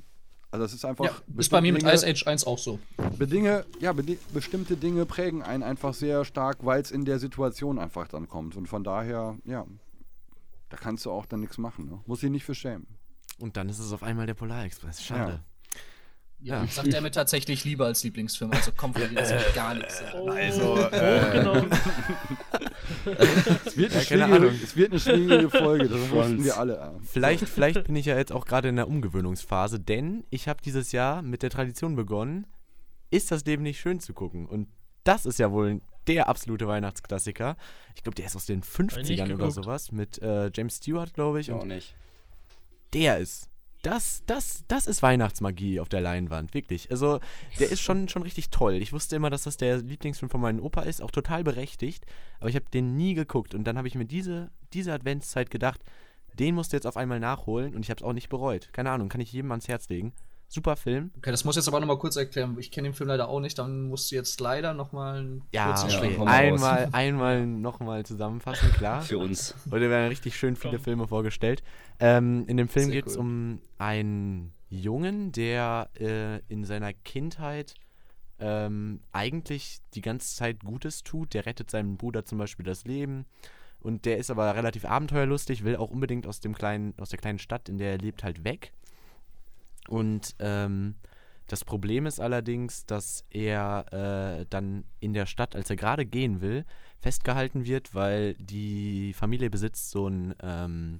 Also das ist einfach. Ja, ist bei mir mit Dinge- Ice Age 1 auch so. Bedinge, ja, bedi bestimmte Dinge prägen einen einfach sehr stark, weil es in der Situation einfach dann kommt. Und von daher, ja, da kannst du auch dann nichts machen. Ne? Muss ich nicht für schämen. Und dann ist es auf einmal der Polar Express. Schade. Ja, Ja. sagt er mir tatsächlich lieber als Lieblingsfilm. Also komm von dir, gar nichts. Oh, Also, äh, hochgenommen. Es wird eine, Ja, keine schwierige, Ahnung. es wird eine schwierige Folge, das wussten wir alle. Vielleicht, vielleicht bin ich ja jetzt auch gerade in der Umgewöhnungsphase, denn ich habe dieses Jahr mit der Tradition begonnen, ist das Leben nicht schön zu gucken. Und das ist ja wohl der absolute Weihnachtsklassiker. Ich glaube, der ist aus den 50ern oder sowas mit äh, James Stewart, glaube ich. Auch nicht. der ist. Das, das, das ist Weihnachtsmagie auf der Leinwand, wirklich. Also, der ist schon, schon richtig toll. Ich wusste immer, dass das der Lieblingsfilm von meinem Opa ist, auch total berechtigt. Aber ich habe den nie geguckt. Und dann habe ich mir diese, diese Adventszeit gedacht, den musst du jetzt auf einmal nachholen. Und ich habe es auch nicht bereut. Keine Ahnung, kann ich jedem ans Herz legen. Super Film. Okay, das muss ich jetzt aber nochmal kurz erklären. Ich kenne den Film leider auch nicht. Dann musst du jetzt leider nochmal einen Ja, kurzen Ja, okay. Schwenk raus. einmal, einmal nochmal zusammenfassen, klar. Für uns. Heute werden richtig schön viele Filme vorgestellt. Ähm, in dem Film geht es cool. um einen Jungen, der äh, in seiner Kindheit ähm, eigentlich die ganze Zeit Gutes tut. Der rettet seinem Bruder zum Beispiel das Leben. Und der ist aber relativ abenteuerlustig, will auch unbedingt aus, dem kleinen, aus der kleinen Stadt, in der er lebt, halt weg. Und ähm, das Problem ist allerdings, dass er äh, dann in der Stadt, als er gerade gehen will, festgehalten wird, weil die Familie besitzt so einen ähm,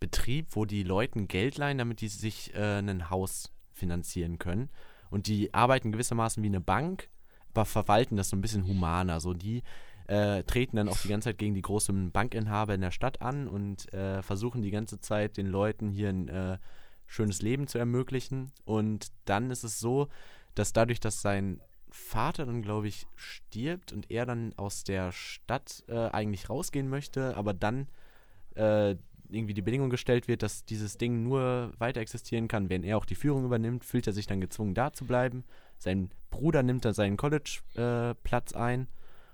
Betrieb, wo die Leuten Geld leihen, damit die sich äh, ein Haus finanzieren können. Und die arbeiten gewissermaßen wie eine Bank, aber verwalten das so ein bisschen humaner. So die äh, treten dann auch die ganze Zeit gegen die großen Bankinhaber in der Stadt an und äh, versuchen die ganze Zeit den Leuten hier ein äh, schönes Leben zu ermöglichen. Und dann ist es so, dass dadurch, dass sein Vater dann, glaube ich, stirbt und er dann aus der Stadt äh, eigentlich rausgehen möchte, aber dann äh, irgendwie die Bedingung gestellt wird, dass dieses Ding nur weiter existieren kann, wenn er auch die Führung übernimmt, fühlt er sich dann gezwungen, da zu bleiben. Sein Bruder nimmt dann seinen College-Platz ein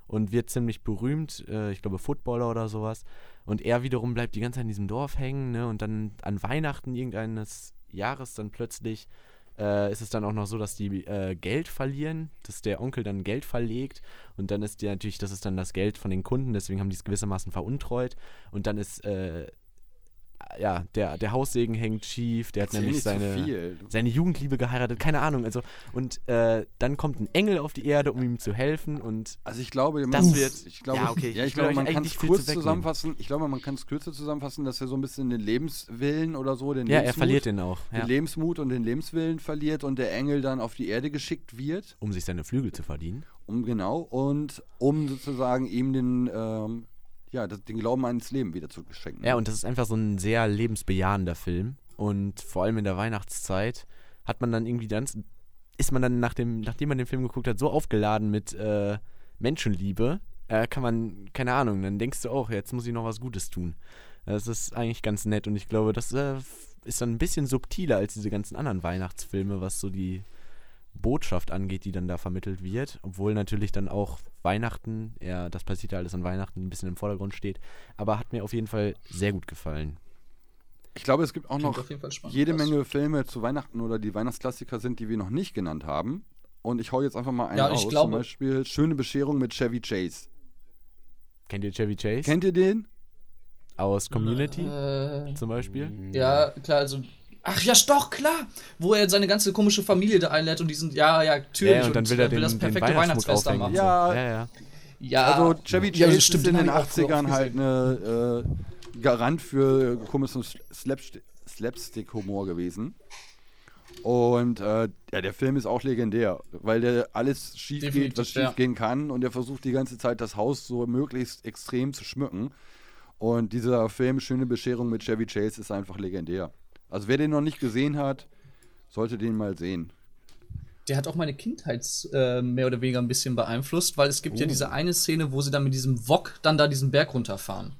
und wird ziemlich berühmt, äh, ich glaube Footballer oder sowas. Und er wiederum bleibt die ganze Zeit in diesem Dorf hängen, ne? Und dann an Weihnachten irgendeines Jahres dann plötzlich äh, ist es dann auch noch so, dass die äh, Geld verlieren, dass der Onkel dann Geld verlegt und dann ist die natürlich, das ist dann das Geld von den Kunden, deswegen haben die es gewissermaßen veruntreut und dann ist äh, ja, der, der Haussegen hängt schief, der hat Erzähl nämlich seine, seine Jugendliebe geheiratet, keine Ahnung. Also, und äh, dann kommt ein Engel auf die Erde, um ihm zu helfen und Also ich glaube, man, Das wird- ich glaube, ja, okay, ja, ich ich glaube, man kann es kurz zusammenfassen. Ich glaube, man kann es kürzer zusammenfassen, dass er so ein bisschen den Lebenswillen oder so, den ja, er Lebensmut, verliert den auch, ja, den Lebensmut und den Lebenswillen verliert und der Engel dann auf die Erde geschickt wird, um sich seine Flügel zu verdienen. um genau und um sozusagen ihm den ähm, ja, das, den Glauben ans Leben wieder zu schenken. Ja, und das ist einfach so ein sehr lebensbejahender Film. Und vor allem in der Weihnachtszeit hat man dann irgendwie ganz, ist man dann nach dem, nachdem man den Film geguckt hat, so aufgeladen mit äh, Menschenliebe, äh, kann man, keine Ahnung, dann denkst du auch, jetzt muss ich noch was Gutes tun. Das ist eigentlich ganz nett und ich glaube, das äh, ist dann ein bisschen subtiler als diese ganzen anderen Weihnachtsfilme, was so die Botschaft angeht, die dann da vermittelt wird, obwohl natürlich dann auch Weihnachten, ja, das passiert ja alles an Weihnachten, ein bisschen im Vordergrund steht, aber hat mir auf jeden Fall sehr gut gefallen. ich glaube, es gibt auch Klingt noch spannend. jede Menge Filme zu Weihnachten oder die Weihnachtsklassiker sind, die wir noch nicht genannt haben. Und ich hau jetzt einfach mal einen Ja, ich aus. glaube- Zum Beispiel Schöne Bescherung mit Chevy Chase. Kennt ihr Chevy Chase? Kennt ihr den? Aus Community Äh, zum Beispiel? ja, klar, also. Ach ja, doch, klar! Wo er seine ganze komische Familie da einlädt und die sind, ja, ja, natürlich. Ja, und dann will er den, das perfekte Weihnachtsfest da machen. und. Ja. ja, ja. Ja, Also Chevy ja, Chase stimmt, ist in den den hab ich auch früher 80ern oft halt eine äh, Garant für komischen Slapst- Slapstick-Humor gewesen. Und äh, ja, der Film ist auch legendär, weil der alles schief geht, Definitiv, was schief ja. gehen kann. Und er versucht die ganze Zeit das Haus so möglichst extrem zu schmücken. Und dieser Film Schöne Bescherung mit Chevy Chase ist einfach legendär. Also wer den noch nicht gesehen hat, sollte den mal sehen. Der hat auch meine Kindheit äh, mehr oder weniger ein bisschen beeinflusst, weil es gibt ja diese eine Szene, wo sie dann mit diesem Wok dann da diesen Berg runterfahren.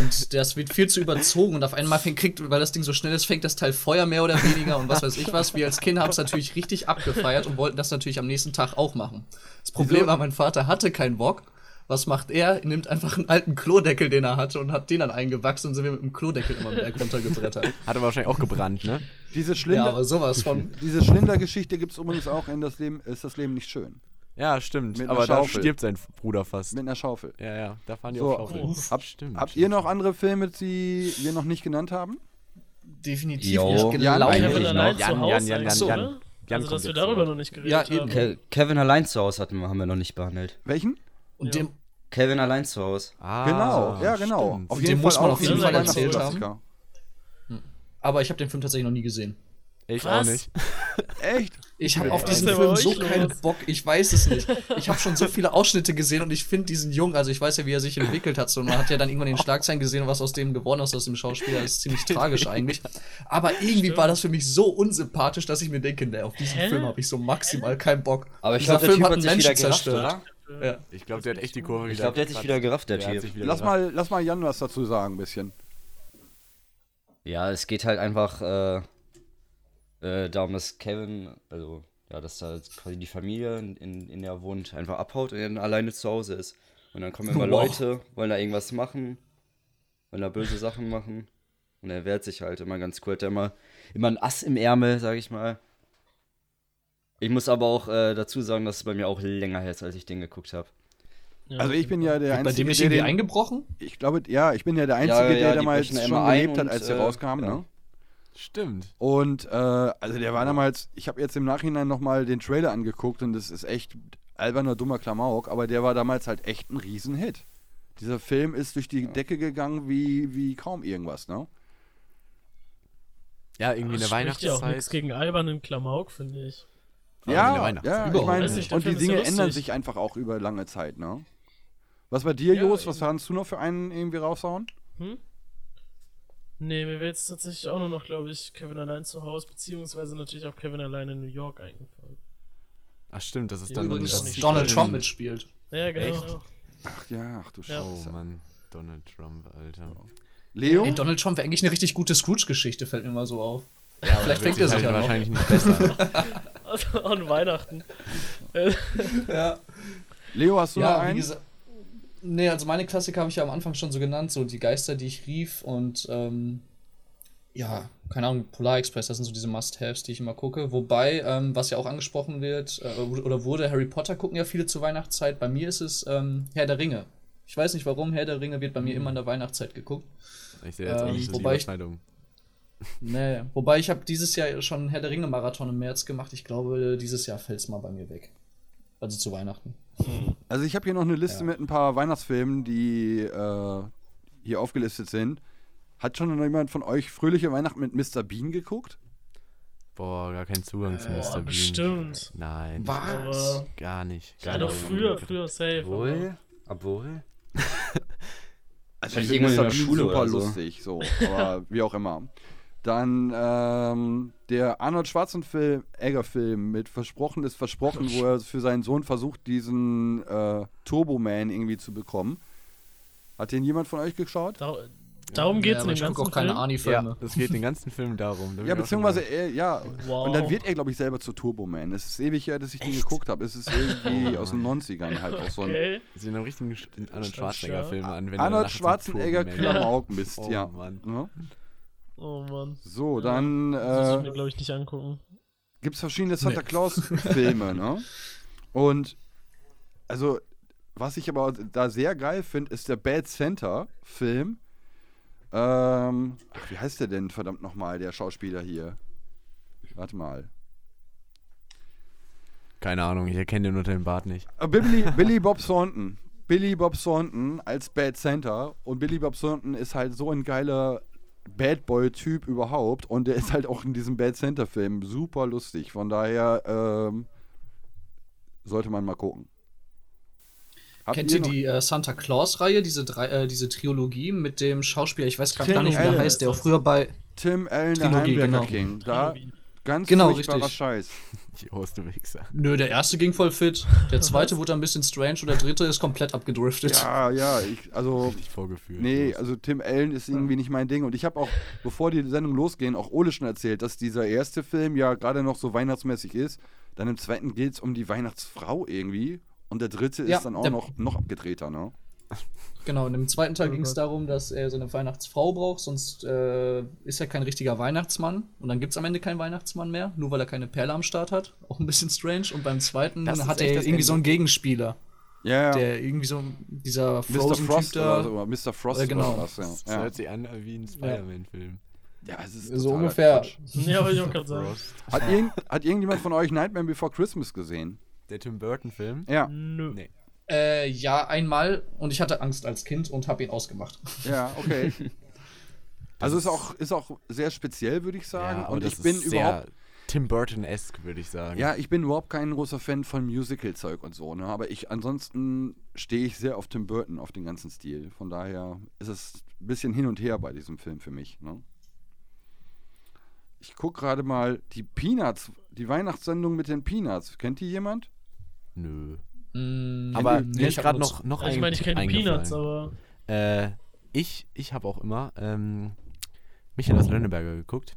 Und das wird viel zu überzogen und auf einmal fängt, kriegt, weil das Ding so schnell ist, fängt das Teil Feuer mehr oder weniger und was weiß ich was. Wir als Kinder haben es natürlich richtig abgefeiert und wollten das natürlich am nächsten Tag auch machen. Das Problem war, mein Vater hatte keinen Wok. Was macht er? Er nimmt einfach einen alten Klodeckel, den er hatte, und hat den dann eingewachsen und sind wir mit dem Klodeckel immer Berg runtergebrettert. Hat er wahrscheinlich auch gebrannt, ne? Diese, Ja, Schlinder, aber sowas von. diese Schlindergeschichte gibt es übrigens auch in das Leben, ist das Leben nicht schön. Ja, stimmt. Mit Aber da stirbt sein Bruder fast. Mit einer Schaufel. Ja, ja, da fahren die So, auf Schaufeln. Hab, Stimmt. habt ihr noch andere Filme, die wir noch nicht genannt haben? Definitiv Jo. nicht. Jan, allein Jan, zu Hause Jan, Jan, eigentlich, Jan, oder? Jan. Jan also, dass wir darüber noch. nicht geredet Ja, eben. haben. Ke Kevin allein zu Hause hatten wir, haben wir noch nicht behandelt. Welchen? Und Ja. dem, Kevin allein zu Hause. Ah, genau, ja, genau. stimmt. Auf Den jeden muss Fall man auch auf jeden Fall erzählt Weihnachtsklassiker. aber ich habe den Film tatsächlich noch nie gesehen. Ich Was? auch nicht. Echt? Ich habe auf diesen Film so los? keinen Bock. Ich weiß es nicht. Ich habe schon so viele Ausschnitte gesehen und ich finde diesen Jungen, also ich weiß ja, wie er sich entwickelt hat. So, man hat ja dann irgendwann den Schlagzeilen gesehen und was aus dem geworden ist, aus dem Schauspieler. Das ist ziemlich tragisch eigentlich. Aber irgendwie war das für mich so unsympathisch, dass ich mir denke, ne, auf diesen Hä? Film habe ich so maximal keinen Bock. Aber ich Dieser glaube, der Film Typ hat hat sich wieder Menschen gerafft, zerstört. oder? Ja. Ich glaube, der hat echt die Kurve Ich glaube, der hat sich wieder gerafft, der Der hat Typ. sich wieder Lass gerafft. mal, lass mal Jan was dazu sagen, ein bisschen. Ja, es geht halt einfach äh, äh, darum, dass Kevin, also ja, dass da quasi die Familie, in, in, der er wohnt, einfach abhaut und er dann alleine zu Hause ist. Und dann kommen immer Wow. Leute, wollen da irgendwas machen, wollen da böse Sachen machen. Und er wehrt sich halt immer ganz cool. Hat er immer, immer ein Ass im Ärmel, sag ich mal. Ich muss aber auch äh, dazu sagen, dass es bei mir auch länger her ist, als ich den geguckt habe. Ja, Also ich bin ja der Bei Einzige, dem nicht der irgendwie den, eingebrochen? ich glaube, ja, ich bin ja der Einzige, Ja, ja, der damals schon gelebt hat, und, als der äh, rauskam, genau. ne? Stimmt. Und äh, also der war damals, ich habe jetzt im Nachhinein nochmal den Trailer angeguckt und das ist echt alberner, dummer Klamauk, aber der war damals halt echt ein Riesenhit. Dieser Film ist durch die Decke gegangen wie, wie kaum irgendwas, ne? Ja, irgendwie Das eine spricht ja auch nichts Weihnachtszeit. gegen albernen Klamauk, finde ich. Ja, ja, ich meine, und die Dinge ändern lustig. sich einfach auch über lange Zeit, ne? Was bei dir, Ja, Jos? Was kannst du noch für einen irgendwie raushauen? Hm? Nee, mir wäre jetzt tatsächlich auch nur noch, glaube ich, Kevin allein zu Hause, beziehungsweise natürlich auch Kevin allein in New York eingefallen. Ach stimmt, das ist dann übrigens Donald. Trump mitspielt. Ja, genau. Echt? Ach ja, ach du Ja. Oh Scheiße. Mann, Donald Trump, Alter. Leo? Ey, Donald Trump wäre eigentlich eine richtig gute Scrooge-Geschichte, fällt mir mal so auf. Ja, Vielleicht fängt er sich halt ja noch. wahrscheinlich nicht besser. Also an Weihnachten. Ja. Leo, hast du noch Ja, wie einen? gesagt. Nee, also meine Klassiker habe ich ja am Anfang schon so genannt, so die Geister, die ich rief und ähm, ja, keine Ahnung, Polar Express, das sind so diese Must-Haves, die ich immer gucke. Wobei, ähm, was ja auch angesprochen wird, äh, oder wurde, Harry Potter gucken ja viele zur Weihnachtszeit. Bei mir ist es ähm, Herr der Ringe. Ich weiß nicht warum, Herr der Ringe wird bei mir immer in der Weihnachtszeit geguckt. Ich sehe jetzt auch Ähm, nicht so die wobei ich- Überschneidung. Nee, wobei ich habe dieses Jahr schon Herr der Ringe Marathon im März gemacht. Ich glaube, dieses Jahr fällt es mal bei mir weg. Also zu Weihnachten. Also ich habe hier noch eine Liste Ja. mit ein paar Weihnachtsfilmen, die äh, hier aufgelistet sind. Hat schon noch jemand von euch Fröhliche Weihnachten mit Mr. Bean geguckt? Boah, gar kein Zugang zu Boah, Mr. Bean. bestimmt. Nein, Aber gar nicht. Gar ja, doch nicht. früher, früher safe. aber- Obwohl, obwohl. Also Vielleicht ich finde irgendwann in Mr. der Bean Schule super oder so. lustig, so. Aber wie auch immer. Dann ähm, der Arnold Schwarzenegger-Film mit Versprochen ist Versprochen, wo er für seinen Sohn versucht, diesen äh, Turbo-Man irgendwie zu bekommen. Hat den jemand von euch geschaut? Da, darum geht's aber in ich dem guck ganzen auch keine Film. Arnie-Filme. Ja, das geht den ganzen Film darum. Da Ja, beziehungsweise, er, ja. Wow. Und dann wird er, glaube ich, selber zu Turbo-Man. Es ist ewig her, dass ich den geguckt habe. Es ist irgendwie aus den 90ern halt auch so ein Okay. Sie haben richtig Sch- den Arnold Schwarzenegger-Film an. wenn Arnold Schwarzenegger Klamauk-Mist, Oh, ja. Mann. Ja. Oh Mann. So, dann Das muss ich äh, mir, glaube ich, nicht angucken. gibt es verschiedene Santa Claus-Filme, ne? Und also, was ich aber da sehr geil finde, ist der Bad Santa-Film. Ähm, ach, wie heißt der denn, verdammt nochmal, der Schauspieler hier? Warte mal. Keine Ahnung, ich erkenne den unter dem Bart nicht. Äh, Billy, Billy Bob Thornton. Billy Bob Thornton als Bad Santa. Und Billy Bob Thornton ist halt so ein geiler Bad Boy-Typ überhaupt. Und der ist halt auch in diesem Bad Santa-Film super lustig. Von daher ähm, sollte man mal gucken. Habt Kennt ihr die äh, Santa Claus-Reihe, diese, drei- äh, diese Trilogie mit dem Schauspieler, ich weiß gerade gar nicht, wie der heißt, der auch früher bei. Tim Allen, der Trilogie, Heimwerker genau. King. Da ganz Genau, furchtbarer richtig. Scheiß. Die Horst, du Wichser. Nö, der erste ging voll fit. Der zweite wurde ein bisschen strange und der dritte ist komplett abgedriftet. Ja, ja, ich, also Richtig vorgeführt. Nee, also Tim Allen ist irgendwie nicht mein Ding. Und ich habe auch, bevor die Sendung losgehen, auch Ole schon erzählt, dass dieser erste Film ja gerade noch so weihnachtsmäßig ist. Dann im zweiten geht es um die Weihnachtsfrau irgendwie. Und der dritte Ja, ist dann auch noch, noch abgedrehter, ne? Genau, und im zweiten Teil Oh ging es darum, dass er so eine Weihnachtsfrau braucht, sonst äh, ist er kein richtiger Weihnachtsmann. Und dann gibt es am Ende keinen Weihnachtsmann mehr, nur weil er keine Perle am Start hat. Auch ein bisschen strange. Und beim zweiten Das hat er das irgendwie Ende. so einen Gegenspieler, Ja, ja. der irgendwie so dieser Mr. Frozen-Typ Frost da. oder so. oder Mr. Frost Äh, genau. oder was, Das ja. Ja, hört sich an wie ein Spider-Man-Film. ja es ist So ungefähr. Ja, wollte ich auch gerade sagen. Hat, irgend, hat irgendjemand von euch Nightmare Before Christmas gesehen? Der Tim Burton-Film? Ja, Nö. Nee. Äh, ja, einmal. Und ich hatte Angst als Kind und habe ihn ausgemacht. ja, okay. Also ist auch, ist auch sehr speziell, würde ich sagen. Ja, Und ich bin ist überhaupt sehr Tim Burton-esque, würde ich sagen. Ja, ich bin überhaupt kein großer Fan von Musical-Zeug und so, ne? Aber ich ansonsten stehe ich sehr auf Tim Burton, auf den ganzen Stil. Von daher ist es ein bisschen hin und her bei diesem Film für mich, ne? Ich gucke gerade mal die Peanuts, die Weihnachtssendung mit den Peanuts. Kennt die jemand? Nö. Mm, Aber nee, mir ich ist gerade noch, noch Also ich ein meine, ich kenne Peanuts, aber Äh, ich ich habe auch immer ähm, Michael aus Lönneberger geguckt.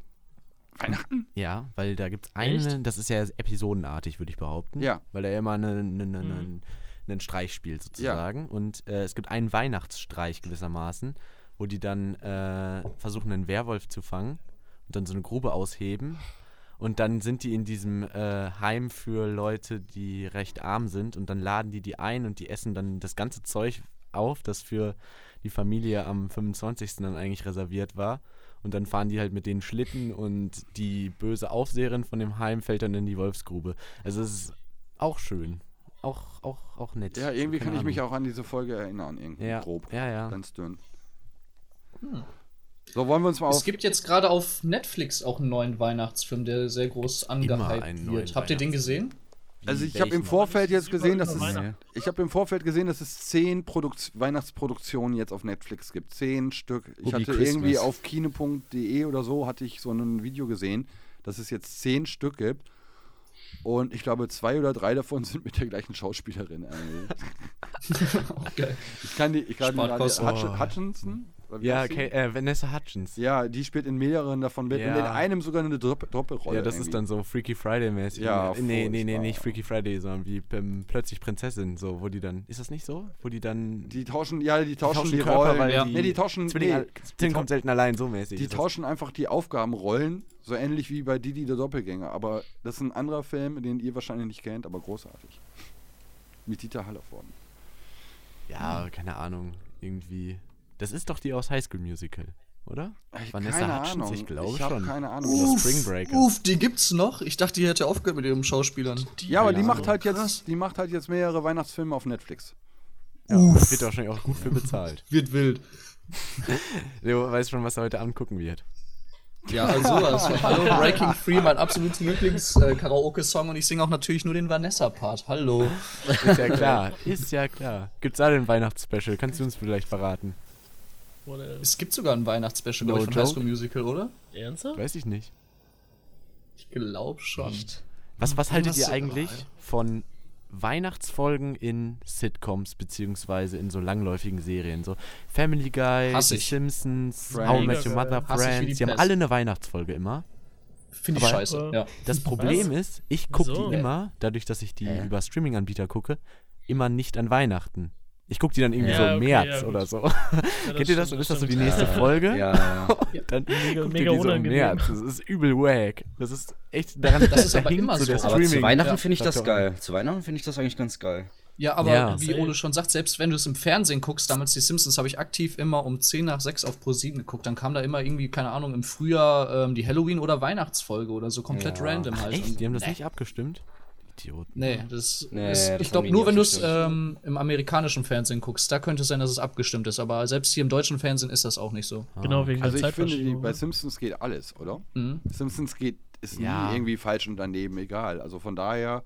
Weihnachten? Ja, weil da gibt es eine, Echt? das ist ja episodenartig, würde ich behaupten. Ja. Weil er immer einen, einen, einen, Mhm. einen Streich spielt, sozusagen. Und äh, es gibt einen Weihnachtsstreich gewissermaßen, wo die dann äh, versuchen, einen Werwolf zu fangen und dann so eine Grube ausheben. Und dann sind die in diesem äh, Heim für Leute, die recht arm sind. Und dann laden die die ein und die essen dann das ganze Zeug auf, das für die Familie am 25. dann eigentlich reserviert war. Und dann fahren die halt mit den Schlitten und die böse Aufseherin von dem Heim fällt dann in die Wolfsgrube. Also es ist auch schön. Auch, auch, auch nett. Ja, irgendwie Keine kann ich mich auch an diese Folge erinnern, irgendwie ja, grob. Ja, ja. Ganz dünn. So, wollen wir uns mal Es auf. gibt jetzt gerade auf Netflix auch einen neuen Weihnachtsfilm, der sehr groß angehypt wird. Habt ihr den gesehen? Also ich habe im? Vorfeld jetzt gesehen, dass es, ich habe im Vorfeld gesehen, dass es zehn Produkt Weihnachtsproduktionen jetzt auf Netflix gibt. Zehn Stück. Ich hatte Christmas. irgendwie auf kino.de oder so hatte ich so ein Video gesehen, dass es jetzt zehn Stück gibt. Und ich glaube, zwei oder drei davon sind mit der gleichen Schauspielerin. Geil. Ich kann die, ich kann die. Hutch Oh. Hutchinson? Ja, okay, äh, Vanessa Hutchins. Ja, die spielt in mehreren davon mit. Und in Ja. einem sogar eine Dopp Doppelrolle. Ja, das ist irgendwie. dann so Freaky Friday-mäßig. Ja, Äh, nee, nee, nee, nicht Freaky Friday, sondern wie ähm, plötzlich Prinzessin, so, wo die dann. Ist das nicht so? Wo die dann. Die tauschen, ja, die tauschen, die, Körper, Rollen. weil ja. die, Nee, die tauschen- Zwilling, nee, Zwilling die kommt selten allein, so mäßig. Die ist das. tauschen einfach die Aufgabenrollen, so ähnlich wie bei Didi der Doppelgänger. Aber das ist ein anderer Film, den ihr wahrscheinlich nicht kennt, aber großartig. Mit Dieter Hallervorden. Ja, keine Ahnung. Irgendwie. Das ist doch die aus High School Musical. oder? Ich, Vanessa keine Hudgens, Ahnung. ich glaube ich schon. keine Ahnung. Oder Uff, Spring Breakers. Uff, die gibt's noch. Ich dachte, die hätte aufgehört mit ihren Schauspielern. Ja, aber die macht halt jetzt, die macht halt jetzt mehrere Weihnachtsfilme auf Netflix. Ja, das wird wahrscheinlich auch gut für bezahlt. Wird wild. Leo weiß schon, was er heute angucken wird. Ja, also sowas. Hallo, Breaking Free, mein absoluter Lieblings-Karaoke-Song und ich singe auch natürlich nur den Vanessa-Part. Hallo. Ist ja klar, ist ja klar. Gibt's da den Weihnachtsspecial? Kannst du uns vielleicht verraten? Else? Es gibt sogar ein Weihnachtsspecial, No glaube ich, von? High School Musical, oder? Ernsthaft? Weiß ich nicht. Ich glaube schon. Was, was haltet Was ihr so- eigentlich von Weihnachtsfolgen in Sitcoms beziehungsweise in so langläufigen Serien? So Family Guy, The. Simpsons, Friends. How I Met Your Mother, Friends. die Die haben alle eine Weihnachtsfolge immer. Finde ich Aber- scheiße, ja. Das Problem ist, ich gucke Wieso? die immer, dadurch, dass ich die Hä? über Streaming-Anbieter gucke, immer nicht an Weihnachten. Ich gucke die dann irgendwie Ja, so im okay, März ja, oder so. Ja, Kennt ihr das? stimmt, Dann ist das so die nächste Folge. Ja, ja. Dann Mega, guckt mega ihr die so im unangenehm. März. Das ist übel wack. Das ist echt daran, Das ist aber immer so der. Aber zu Streaming. Weihnachten ja, finde ich das geil. Zu Weihnachten finde ich das eigentlich ganz geil. Ja, aber Ja. wie Ole schon sagt, selbst wenn du es im Fernsehen guckst, damals die Simpsons, habe ich aktiv immer um 10 nach 6 auf Pro 7 geguckt. Dann kam da immer irgendwie, keine Ahnung, im Frühjahr ähm, die Halloween- oder Weihnachtsfolge oder so komplett Ja. random halt. Echt? Und- Die haben das nee. nicht abgestimmt? Idioten. Nee, das Nee, ist, das ich glaube nur, wenn du es ähm, im amerikanischen Fernsehen guckst, da könnte es sein, dass es abgestimmt ist. Aber selbst hier im deutschen Fernsehen ist das auch nicht so. Genau, wegen Also der ich finde, die, bei ne? Simpsons geht alles, oder? Mhm. Simpsons geht, ist Ja. nie irgendwie falsch und daneben egal. Also von daher,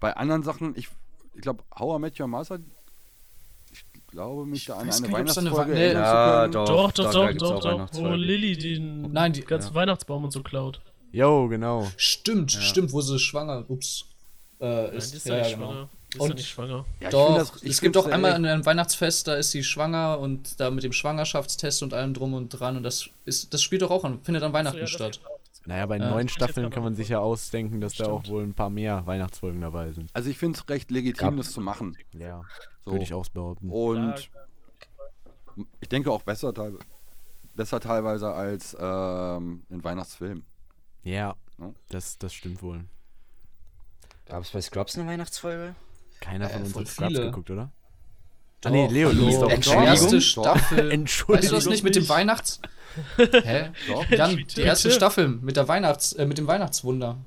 bei anderen Sachen, ich, ich glaube, How I Met Your Mother, ich glaube mich da an eine eine Weihnachtsfolge erinnern Ja, können. doch. Doch, doch, doch, doch. Wo Weihnachtsfolge. Lilly den Nein, die- ganzen Weihnachtsbaum und so klaut. Jo, genau. Stimmt, stimmt, wo sie schwanger, ups, äh, Nein, die ist. ist ja, ja ja, nicht genau. schwanger. Ist Und- ja nicht schwanger. Ja, ich Doch, das- es gibt auch ja einmal an einem Weihnachtsfest, da ist sie schwanger und da mit dem Schwangerschaftstest und allem drum und dran und das ist, das spielt doch auch an, findet an Weihnachten So, ja, statt. Naja, bei Ja. neuen Staffeln kann man sich ja ausdenken, dass da auch Stimmt. wohl ein paar mehr Weihnachtsfolgen dabei sind. Also ich finde es recht legitim, das zu machen. Ja, So. würde ich auch behaupten. Und ich denke auch besser, teil- besser teilweise als ähm, ein Weihnachtsfilm. Ja, Ja. das, das stimmt wohl. Gab es bei Scrubs eine Weihnachtsfolge? Keiner von Äh, uns hat Scrubs viele. geguckt, oder? Doch, ah nee, Leo, du bist doch Entschuldigung. Die erste Doch. Staffel. Entschuldigung. Weißt du das nicht mit dem. Weihnachts... Hä? Doch. Jan, die erste Staffel mit der Weihnachts... Äh, mit dem Weihnachtswunder.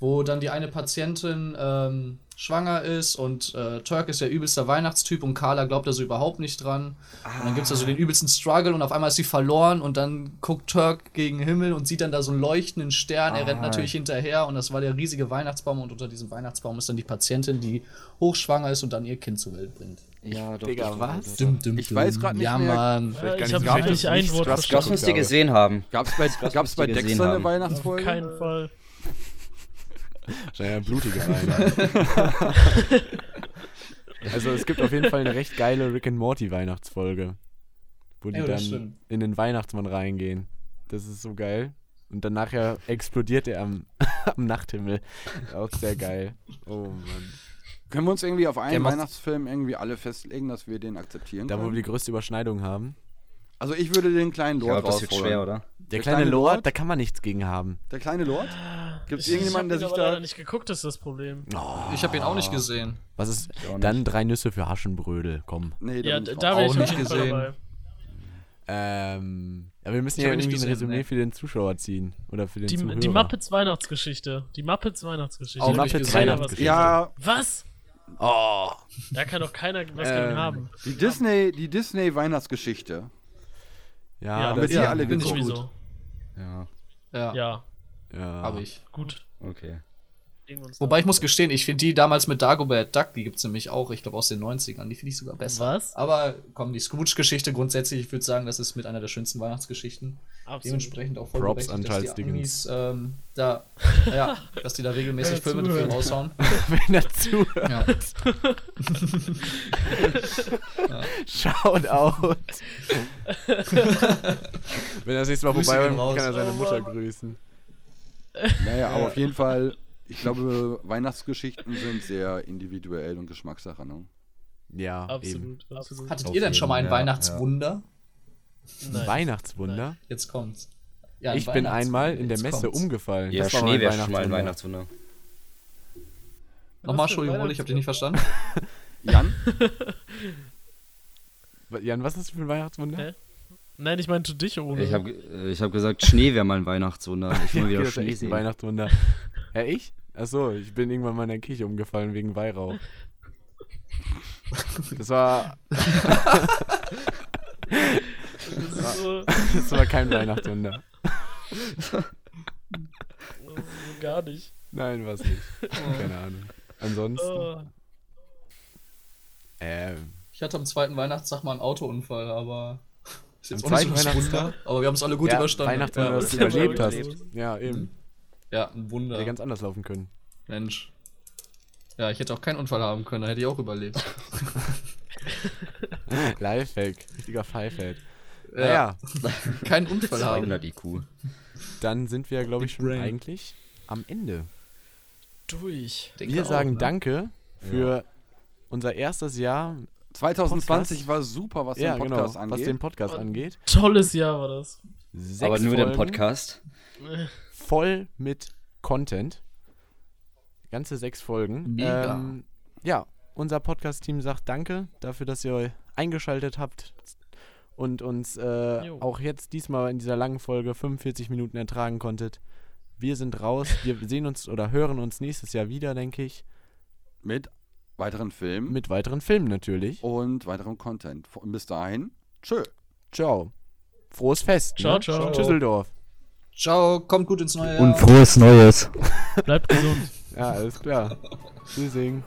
Wo dann die eine Patientin ähm, schwanger ist und äh, Turk ist der übelste Weihnachtstyp und Carla glaubt da so überhaupt nicht dran. Und dann gibt es da so den übelsten Struggle und auf einmal ist sie verloren und dann guckt Turk gegen den Himmel und sieht dann da so einen leuchtenden Stern. Er rennt Ah. natürlich hinterher und das war der riesige Weihnachtsbaum und unter diesem Weihnachtsbaum ist dann die Patientin, die hochschwanger ist und dann ihr Kind zur Welt bringt. Ja, doch. Digga, was? doch. Dum, dum, Ich weiß grad nicht ja, mehr. Mann. Ja, gar ich nicht habe dass ein Wort Scrubs Das verstanden. müsst ihr gesehen haben. Gab es bei, gab's bei Dexter eine haben. Auf Weihnachtsfolge? keinen Fall. Wahrscheinlich eine blutige Weihnacht. also es gibt auf jeden Fall eine recht geile Rick and Morty Weihnachtsfolge. Wo die Ja, dann stimmt. in den Weihnachtsmann reingehen. Das ist so geil. Und dann nachher explodiert er am, am Nachthimmel. Auch sehr geil. Oh Mann. Können wir uns irgendwie auf einen Weihnachtsfilm irgendwie alle festlegen, dass wir den akzeptieren Da, wo wir können? die größte Überschneidung haben. Also ich würde den kleinen Ich Lord das wird rausholen. schwer, oder? Der, kleine, kleine Lord, Lord? da kann man nichts gegen haben. Der kleine Lord? Gibt es Ich, irgendjemanden, der ich hab sich ihn aber da... leider nicht geguckt, ist das Problem. Ich habe ihn auch nicht gesehen. Was ist dann drei Nüsse für Haschenbrödel? Komm. Nee, Ja, ich da ich Auch auf nicht jeden Fall gesehen. dabei. Ähm, ja, wir müssen Ich ja irgendwie nicht ein gesehen, Resümee nee. für den Zuschauer ziehen. Oder für den Die, Zuhörer. die Muppets Weihnachtsgeschichte. Die Muppets Weihnachtsgeschichte. Nicht Muppets gesehen. Weihnachtsgeschichte. Ja, Was? Oh. Da kann doch keiner was Ähm, gegen haben. die Disney, die Disney Weihnachtsgeschichte. Ja, Ja, das, ja, alle bin ich geguckt. Ja, Ja, Ja, ja. habe ich. gut. okay. Wobei ich muss gestehen, ich finde die damals mit Dagobert Duck, die gibt es nämlich auch, ich glaube aus den 90ern, die finde ich sogar besser. Was? Aber komm, die Scrooge-Geschichte grundsätzlich, ich würde sagen, das ist mit einer der schönsten Weihnachtsgeschichten. Absolut. Dementsprechend auch voll Props an dass die. Amis ähm, da, ja, dass die da regelmäßig Ja, Filme dafür raushauen. Wenn er zuhört, Ja. schaut out. Wenn er das nächste Mal Grüße vorbei raus. kann er seine Mutter grüßen. Naja, aber auf jeden Fall, ich glaube, Weihnachtsgeschichten sind sehr individuell und Geschmackssache. Ne? Ja, eben. Absolut, absolut. Hattet Auf ihr denn schon mal ein ja, Weihnachtswunder? Nein. Weihnachtswunder. Jetzt kommt's. Ja, ein Ich bin einmal in der Messe kommt's. umgefallen. Ja, Das Schnee wäre schon mal ein Weihnachtswunder. Nochmal, ein Entschuldigung, ich habe dich nicht verstanden. Jan? Jan, was ist das für ein Weihnachtswunder? Hä? Nein, ich meinte dich ohne. Ich habe ich hab gesagt, Schnee wäre mein Weihnachtswunder. Ich will mal wieder Schnee ein sehen. Weihnachtswunder. ja, ich? Achso, ich bin irgendwann mal in der Küche umgefallen wegen Weihrauch. Das war, Das so, das war kein Weihnachtswunder. gar nicht. Nein, war's nicht. Keine Ahnung. Ansonsten, Oh. ähm, Ich hatte am zweiten Weihnachtstag mal einen Autounfall, aber. Ist jetzt Am auch nicht so zweiten das Wunder, Weihnachtstag? aber wir haben es alle gut ja, überstanden. Weihnachtswunder, ja. dass du überlebt hast. Ja, eben. Ja, ein Wunder. Hätte ganz anders laufen können. Mensch. Ja, ich hätte auch keinen Unfall haben können, da hätte ich auch überlebt. Lifehack, richtiger Pfeifeld. Ja. Naja, Keinen Unfall haben. 200 IQ. dann sind wir, glaube ich, schon Brain. eigentlich am Ende. Durch. Denke Wir auch, sagen ne? Danke für unser erstes Jahr. 2020 war super, was ja, den Podcast genau, angeht. was den Podcast angeht. Tolles Jahr war das. Sechs Aber nur den Folgen, Podcast. Voll mit Content. Ganze sechs Folgen. Mega. Ähm, ja, unser Podcast-Team sagt Danke dafür, dass ihr eingeschaltet habt und uns äh, auch jetzt diesmal in dieser langen Folge 45 Minuten ertragen konntet. Wir sind raus. Wir sehen uns oder hören uns nächstes Jahr wieder, denke ich. Mit weiteren Filmen Mit weiteren Filmen natürlich. und weiterem Content. Und bis dahin, tschö. Ciao. Frohes Fest. Ciao, ne? ciao. Tschüsseldorf. Ciao, kommt gut ins neue Jahr. Und frohes Neues. Bleibt gesund. Ja, alles klar. Tschüssing.